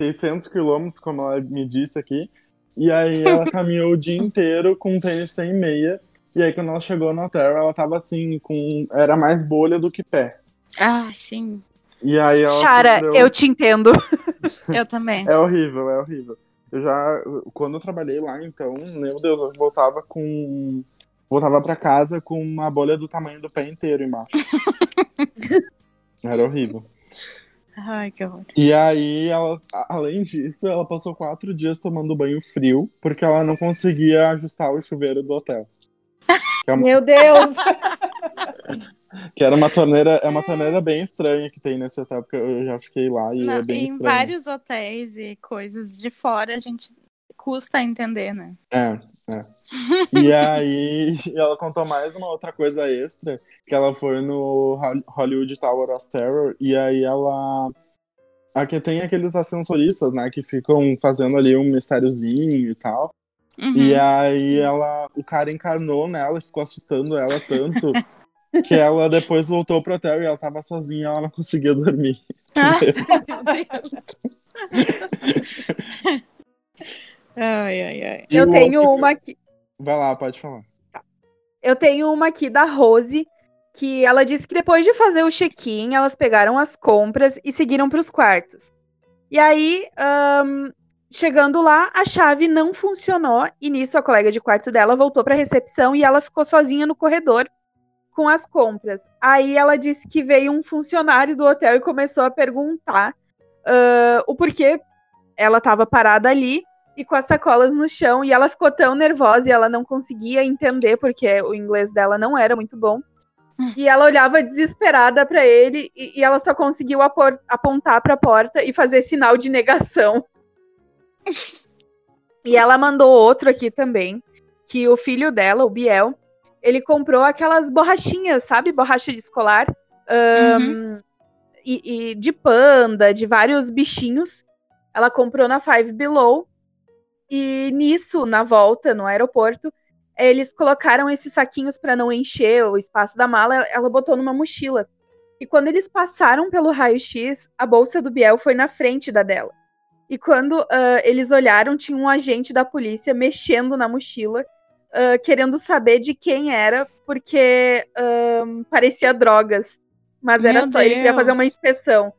600 quilômetros, como ela me disse aqui. E aí ela caminhou o dia inteiro com um tênis sem meia. E aí quando ela chegou no hotel, ela tava assim, com. Era mais bolha do que pé. Ah, sim. E aí ela. Chara, sofreu- eu te entendo. Eu também. É horrível, é horrível. Eu já. Quando eu trabalhei lá, então, meu Deus, eu voltava com. Voltava pra casa com uma bolha do tamanho do pé inteiro embaixo. Era horrível. Ai, que horror. E aí, ela, além disso, ela passou quatro dias tomando banho frio, porque ela não conseguia ajustar o chuveiro do hotel. É uma- Meu Deus. que era uma torneira, é uma torneira bem estranha que tem nesse hotel, porque eu já fiquei lá e é Não, bem em estranho. vários hotéis e coisas de fora, a gente custa entender, né? É, é. E aí, ela contou mais uma outra coisa extra, que ela foi no Hol- Hollywood Tower of Terror, e aí ela. Aqui tem aqueles ascensoristas, né, que ficam fazendo ali um mistériozinho e tal. Uhum. E aí ela, o cara encarnou nela e ficou assustando ela tanto que ela depois voltou pro hotel e ela tava sozinha, ela não conseguia dormir. Ah, meu Deus. Ai, ai, ai. Eu tenho outro- uma aqui. Vai lá, pode falar. Eu tenho uma aqui da Rose, que ela disse que depois de fazer o check-in, elas pegaram as compras e seguiram para os quartos. E aí, ahn, chegando lá, a chave não funcionou e nisso a colega de quarto dela voltou para a recepção e ela ficou sozinha no corredor com as compras. Aí ela disse que veio um funcionário do hotel e começou a perguntar ah, o porquê ela estava parada ali e com as sacolas no chão, e ela ficou tão nervosa e ela não conseguia entender porque o inglês dela não era muito bom. E ela olhava desesperada para ele e, e ela só conseguiu apor- apontar para a porta e fazer sinal de negação. e ela mandou outro aqui também, que o filho dela, o Biel, ele comprou aquelas borrachinhas, sabe? Borracha de escolar. ahn, e, e de panda, de vários bichinhos. Ela comprou na Five Below. E nisso, na volta, no aeroporto, eles colocaram esses saquinhos para não encher o espaço da mala, ela botou numa mochila. E quando eles passaram pelo raio-x, a bolsa do Biel foi na frente da dela. E quando uh, eles olharam, tinha um agente da polícia mexendo na mochila, uh, querendo saber de quem era, porque parecia drogas. Mas Meu era só, ele ia fazer uma Deus. inspeção.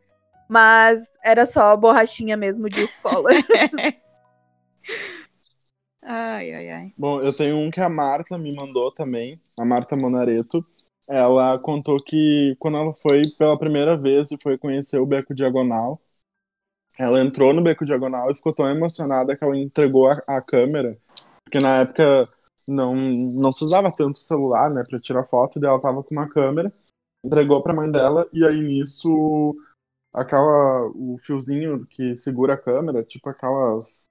Mas era só borrachinha mesmo de escola. ai, ai, ai. Bom, eu tenho um que a Marta me mandou também, a Marta Monareto. Ela contou que quando ela foi pela primeira vez e foi conhecer o Beco Diagonal, ela entrou no Beco Diagonal e ficou tão emocionada que ela entregou a, a câmera, porque na época não, não se usava tanto celular, né, pra tirar foto, e ela tava com uma câmera, entregou pra mãe dela, e aí nisso, aquela, o fiozinho que segura a câmera, tipo aquelas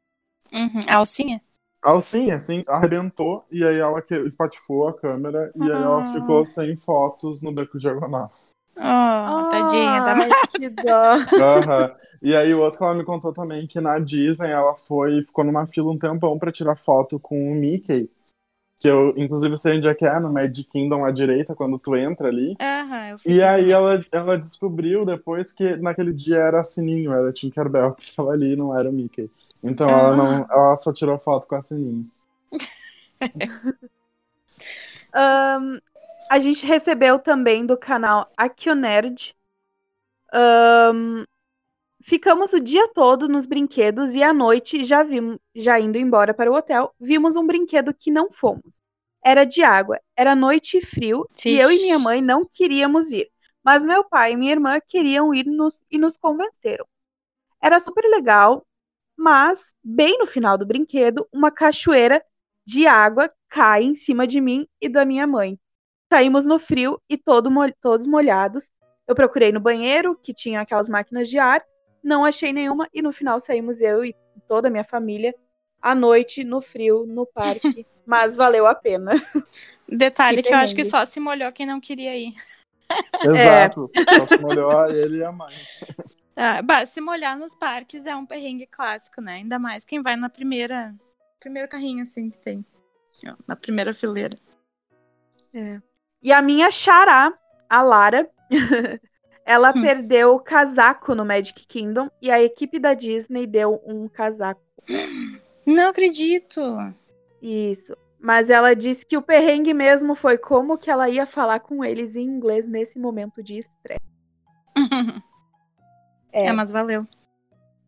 Uhum. Alcinha? alcinha, assim, arrebentou e aí ela que espatifou a câmera e aí ela Ah. ficou sem fotos no beco diagonal. Oh, tadinha da Ai, que dó. Aham. E aí o outro que ela me contou também que na Disney ela foi ficou numa fila um tempão pra tirar foto com o Mickey, que eu inclusive sei onde é que é, no Magic Kingdom à direita quando tu entra ali. Aham, eu fiz E aí ela, ela descobriu depois que naquele dia era Sininho, era Tinkerbell que tava ali, não era o Mickey. Então ela não, ela só tirou foto com a Sininho. Ahn, a gente recebeu também do canal Aquionerd. Ahn, ficamos o dia todo nos brinquedos e à noite, já, vimos, já indo embora para o hotel, vimos um brinquedo que não fomos. Era de água, era noite e frio, e eu e minha mãe não queríamos ir. Mas meu pai e minha irmã queriam ir nos, e nos convenceram. Era super legal, mas, bem no final do brinquedo, uma cachoeira de água cai em cima de mim e da minha mãe. Saímos no frio e todo mo- todos molhados. Eu procurei no banheiro, que tinha aquelas máquinas de ar, não achei nenhuma, e no final saímos eu e toda a minha família à noite, no frio, no parque. mas valeu a pena. Detalhe Que que eu acho que só se molhou quem não queria ir. Exato. Só se molhou ele e a mãe. Ah, bah, se molhar nos parques é um perrengue clássico, né? Ainda mais quem vai na primeira. Primeiro carrinho, assim, que tem. Na primeira fileira. E a minha xará, a Lara, ela Hum. perdeu o casaco no Magic Kingdom e a equipe da Disney deu um casaco. Não acredito! Isso. Mas ela disse que o perrengue mesmo foi como que ela ia falar com eles em inglês nesse momento de estresse. É, É, mas valeu.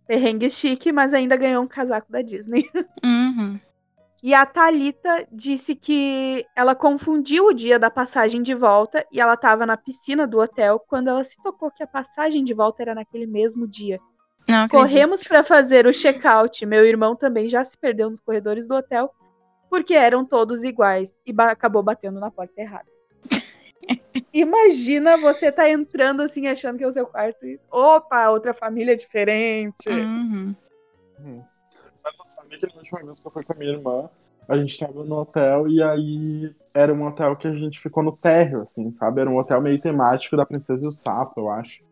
perrengue chique, mas ainda ganhou um casaco da Disney. Uhum. E a Thalita disse que ela confundiu o dia da passagem de volta e ela estava na piscina do hotel quando ela se tocou que a passagem de volta era naquele mesmo dia. Não. Corremos para fazer o check-out. Meu irmão também já se perdeu nos corredores do hotel porque eram todos iguais e ba- acabou batendo na porta errada. Imagina você tá entrando assim achando que é o seu quarto e opa, outra família diferente. Uhum. Mas tu sabe que na última vez que eu fui com a minha irmã, a gente tava no hotel e aí era um hotel que a gente ficou no térreo, assim, sabe? Era um hotel meio temático da Princesa e o Sapo, eu acho.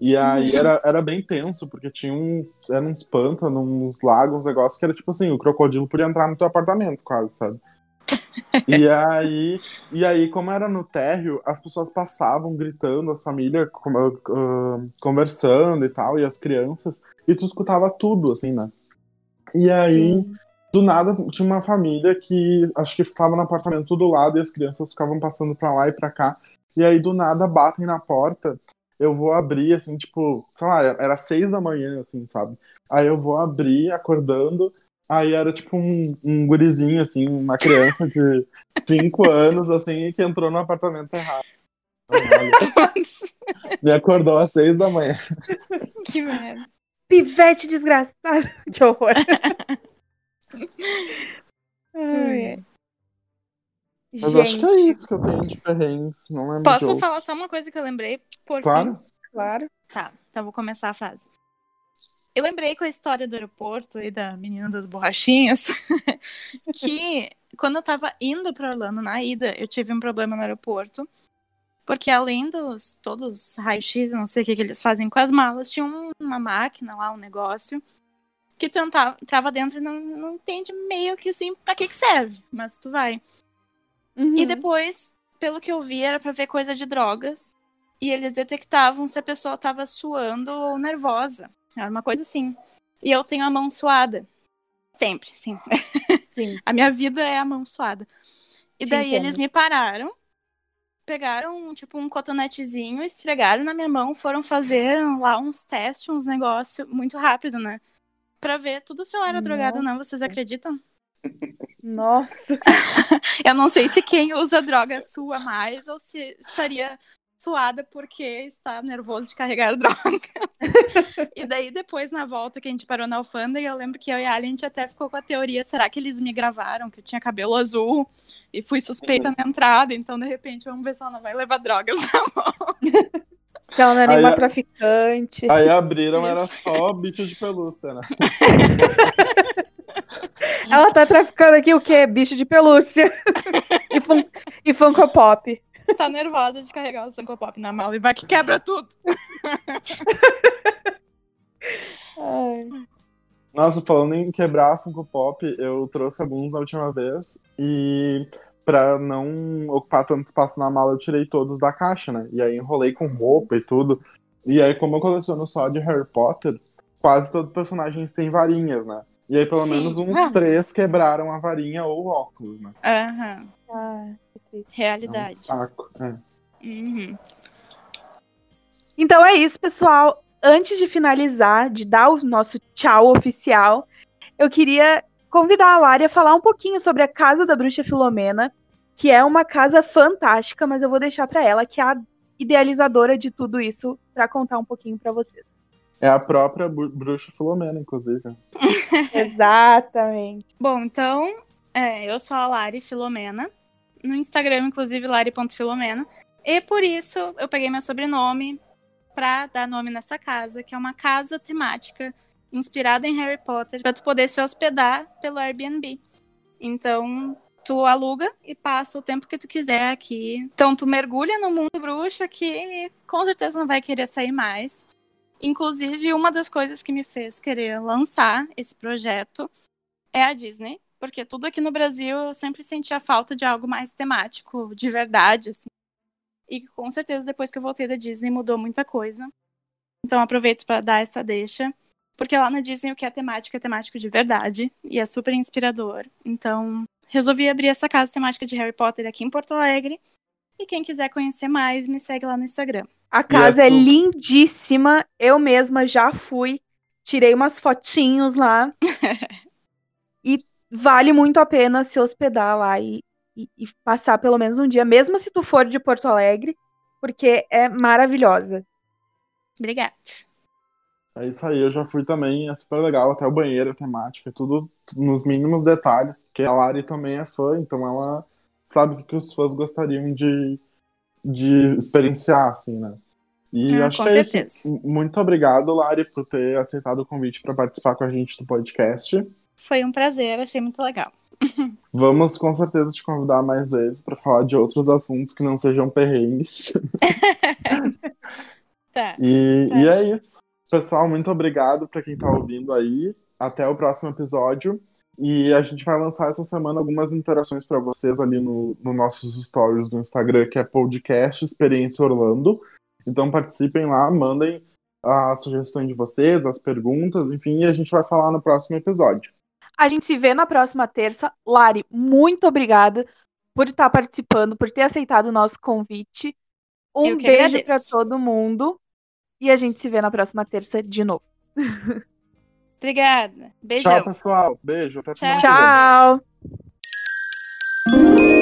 E aí era, era bem tenso, porque tinha uns. Era uns pântanos, uns lagos, uns negócios que era tipo assim, o crocodilo podia entrar no teu apartamento, quase, sabe? E aí, e aí, como era no térreo, as pessoas passavam gritando, as famílias ah, conversando e tal, e as crianças, e tu escutava tudo, assim, né? E aí, Sim. do nada, tinha uma família que acho que ficava no apartamento do lado e as crianças ficavam passando pra lá e pra cá. E aí, do nada, batem na porta. Eu vou abrir, assim, tipo, sei lá, era seis da manhã, assim, sabe? Aí eu vou abrir, acordando. Aí era tipo um, um gurizinho, assim, uma criança de cinco anos, assim, que entrou no apartamento errado. Me acordou às seis da manhã. que merda. Pivete desgraçado. Que horror. Ai. Mas acho que é Gente, isso que eu tenho de perrengues. Não lembro de Posso falar só uma coisa que eu lembrei? Por Claro. fim. claro. Tá, então vou começar a frase. Eu lembrei com a história do aeroporto e da menina das borrachinhas que quando eu tava indo pra Orlando na ida, eu tive um problema no aeroporto. Porque além dos todos raio-x, não sei o que, que eles fazem com as malas, tinha um- uma máquina lá, um negócio, que tu entrava, entrava dentro e não, não entende meio que assim pra que, que serve, mas tu vai. Uhum. E depois, pelo que eu vi, era pra ver coisa de drogas. E eles detectavam se a pessoa tava suando ou nervosa. Era uma coisa assim. E eu tenho a mão suada. Sempre, sim. Sim. A minha vida é a mão suada. E Te daí entendo. eles me pararam, pegaram, tipo, um cotonetezinho, esfregaram na minha mão, foram fazer lá uns testes, uns negócios muito rápido, né? Pra ver tudo se eu era drogada ou não, vocês acreditam? Nossa. Eu não sei se quem usa droga sua mais ou se estaria suada porque está nervoso de carregar drogas. e daí, depois, na volta que a gente parou na alfândega, eu lembro que eu e a Ali, a gente até ficou com a teoria, será que eles me gravaram, que eu tinha cabelo azul e fui suspeita na entrada, então, de repente, vamos ver se ela não vai levar drogas na mão. Que ela não é Aí nenhuma traficante. Aí abriram, era Isso. só bicho de pelúcia, né? Ela tá traficando aqui o quê? Bicho de pelúcia. e, fun e Funko Pop. Tá nervosa de carregar o Funko Pop na mala e vai que quebra tudo. Ai. Nossa, falando em quebrar Funko Pop, eu trouxe alguns na última vez e pra não ocupar tanto espaço na mala, eu tirei todos da caixa, né? E aí enrolei com roupa e tudo. E aí, como eu coleciono só de Harry Potter, quase todos os personagens têm varinhas, né? E aí, pelo Sim. menos uns Ah. três quebraram a varinha ou o óculos, né? Aham. Ai, que triste. É um Realidade. saco. É. Uhum. Então é isso, pessoal. Antes de finalizar, de dar o nosso tchau oficial, eu queria convidar a Lari a falar um pouquinho sobre a Casa da Bruxa Filomena, que é uma casa fantástica, mas eu vou deixar para ela, que é a idealizadora de tudo isso, para contar um pouquinho para vocês. É a própria bru- bruxa Filomena, inclusive. Exatamente. Bom, então, é, eu sou a Lari Filomena. No Instagram, inclusive, lari.filomena. E por isso, eu peguei meu sobrenome pra dar nome nessa casa, que é uma casa temática inspirada em Harry Potter, pra tu poder se hospedar pelo Airbnb. Então, tu aluga e passa o tempo que tu quiser aqui. Então, tu mergulha no mundo bruxo aqui e com certeza não vai querer sair mais. Inclusive, uma das coisas que me fez querer lançar esse projeto é a Disney, porque tudo aqui no Brasil eu sempre senti a falta de algo mais temático, de verdade, assim. E com certeza depois que eu voltei da Disney mudou muita coisa. Então aproveito para dar essa deixa, porque lá na Disney o que é temático é temático de verdade e é super inspirador. Então resolvi abrir essa casa temática de Harry Potter aqui em Porto Alegre. E quem quiser conhecer mais, me segue lá no Instagram. A casa é tu? lindíssima. Eu mesma já fui. Tirei umas fotinhos lá. e vale muito a pena se hospedar lá e, e- e passar pelo menos um dia, mesmo se tu for de Porto Alegre, porque é maravilhosa. Obrigada. É isso aí, eu já fui também, é super legal, até o banheiro, a temática, tudo nos mínimos detalhes, porque a Lari também é fã, então ela sabe o que os fãs gostariam de, de experienciar, assim, né? E Ah, acho com que é isso. certeza. M- Muito obrigado, Lari, por ter aceitado o convite para participar com a gente do podcast. Foi um prazer, achei muito legal. Vamos com certeza te convidar mais vezes para falar de outros assuntos que não sejam perrengues. Tá. E, Tá. e é isso. Pessoal, muito obrigado para quem tá ouvindo aí. Até o próximo episódio. E a gente vai lançar essa semana algumas interações para vocês ali no, no nossos stories do Instagram, que é podcast Experiência Orlando. Então participem lá, mandem as sugestões de vocês, as perguntas, enfim, e a gente vai falar no próximo episódio. A gente se vê na próxima terça. Lari, muito obrigada por estar participando, por ter aceitado o nosso convite. Um beijo para todo mundo. E a gente se vê na próxima terça de novo. Obrigada. Beijão. Tchau, pessoal. Beijo. Até Tchau. Tchau!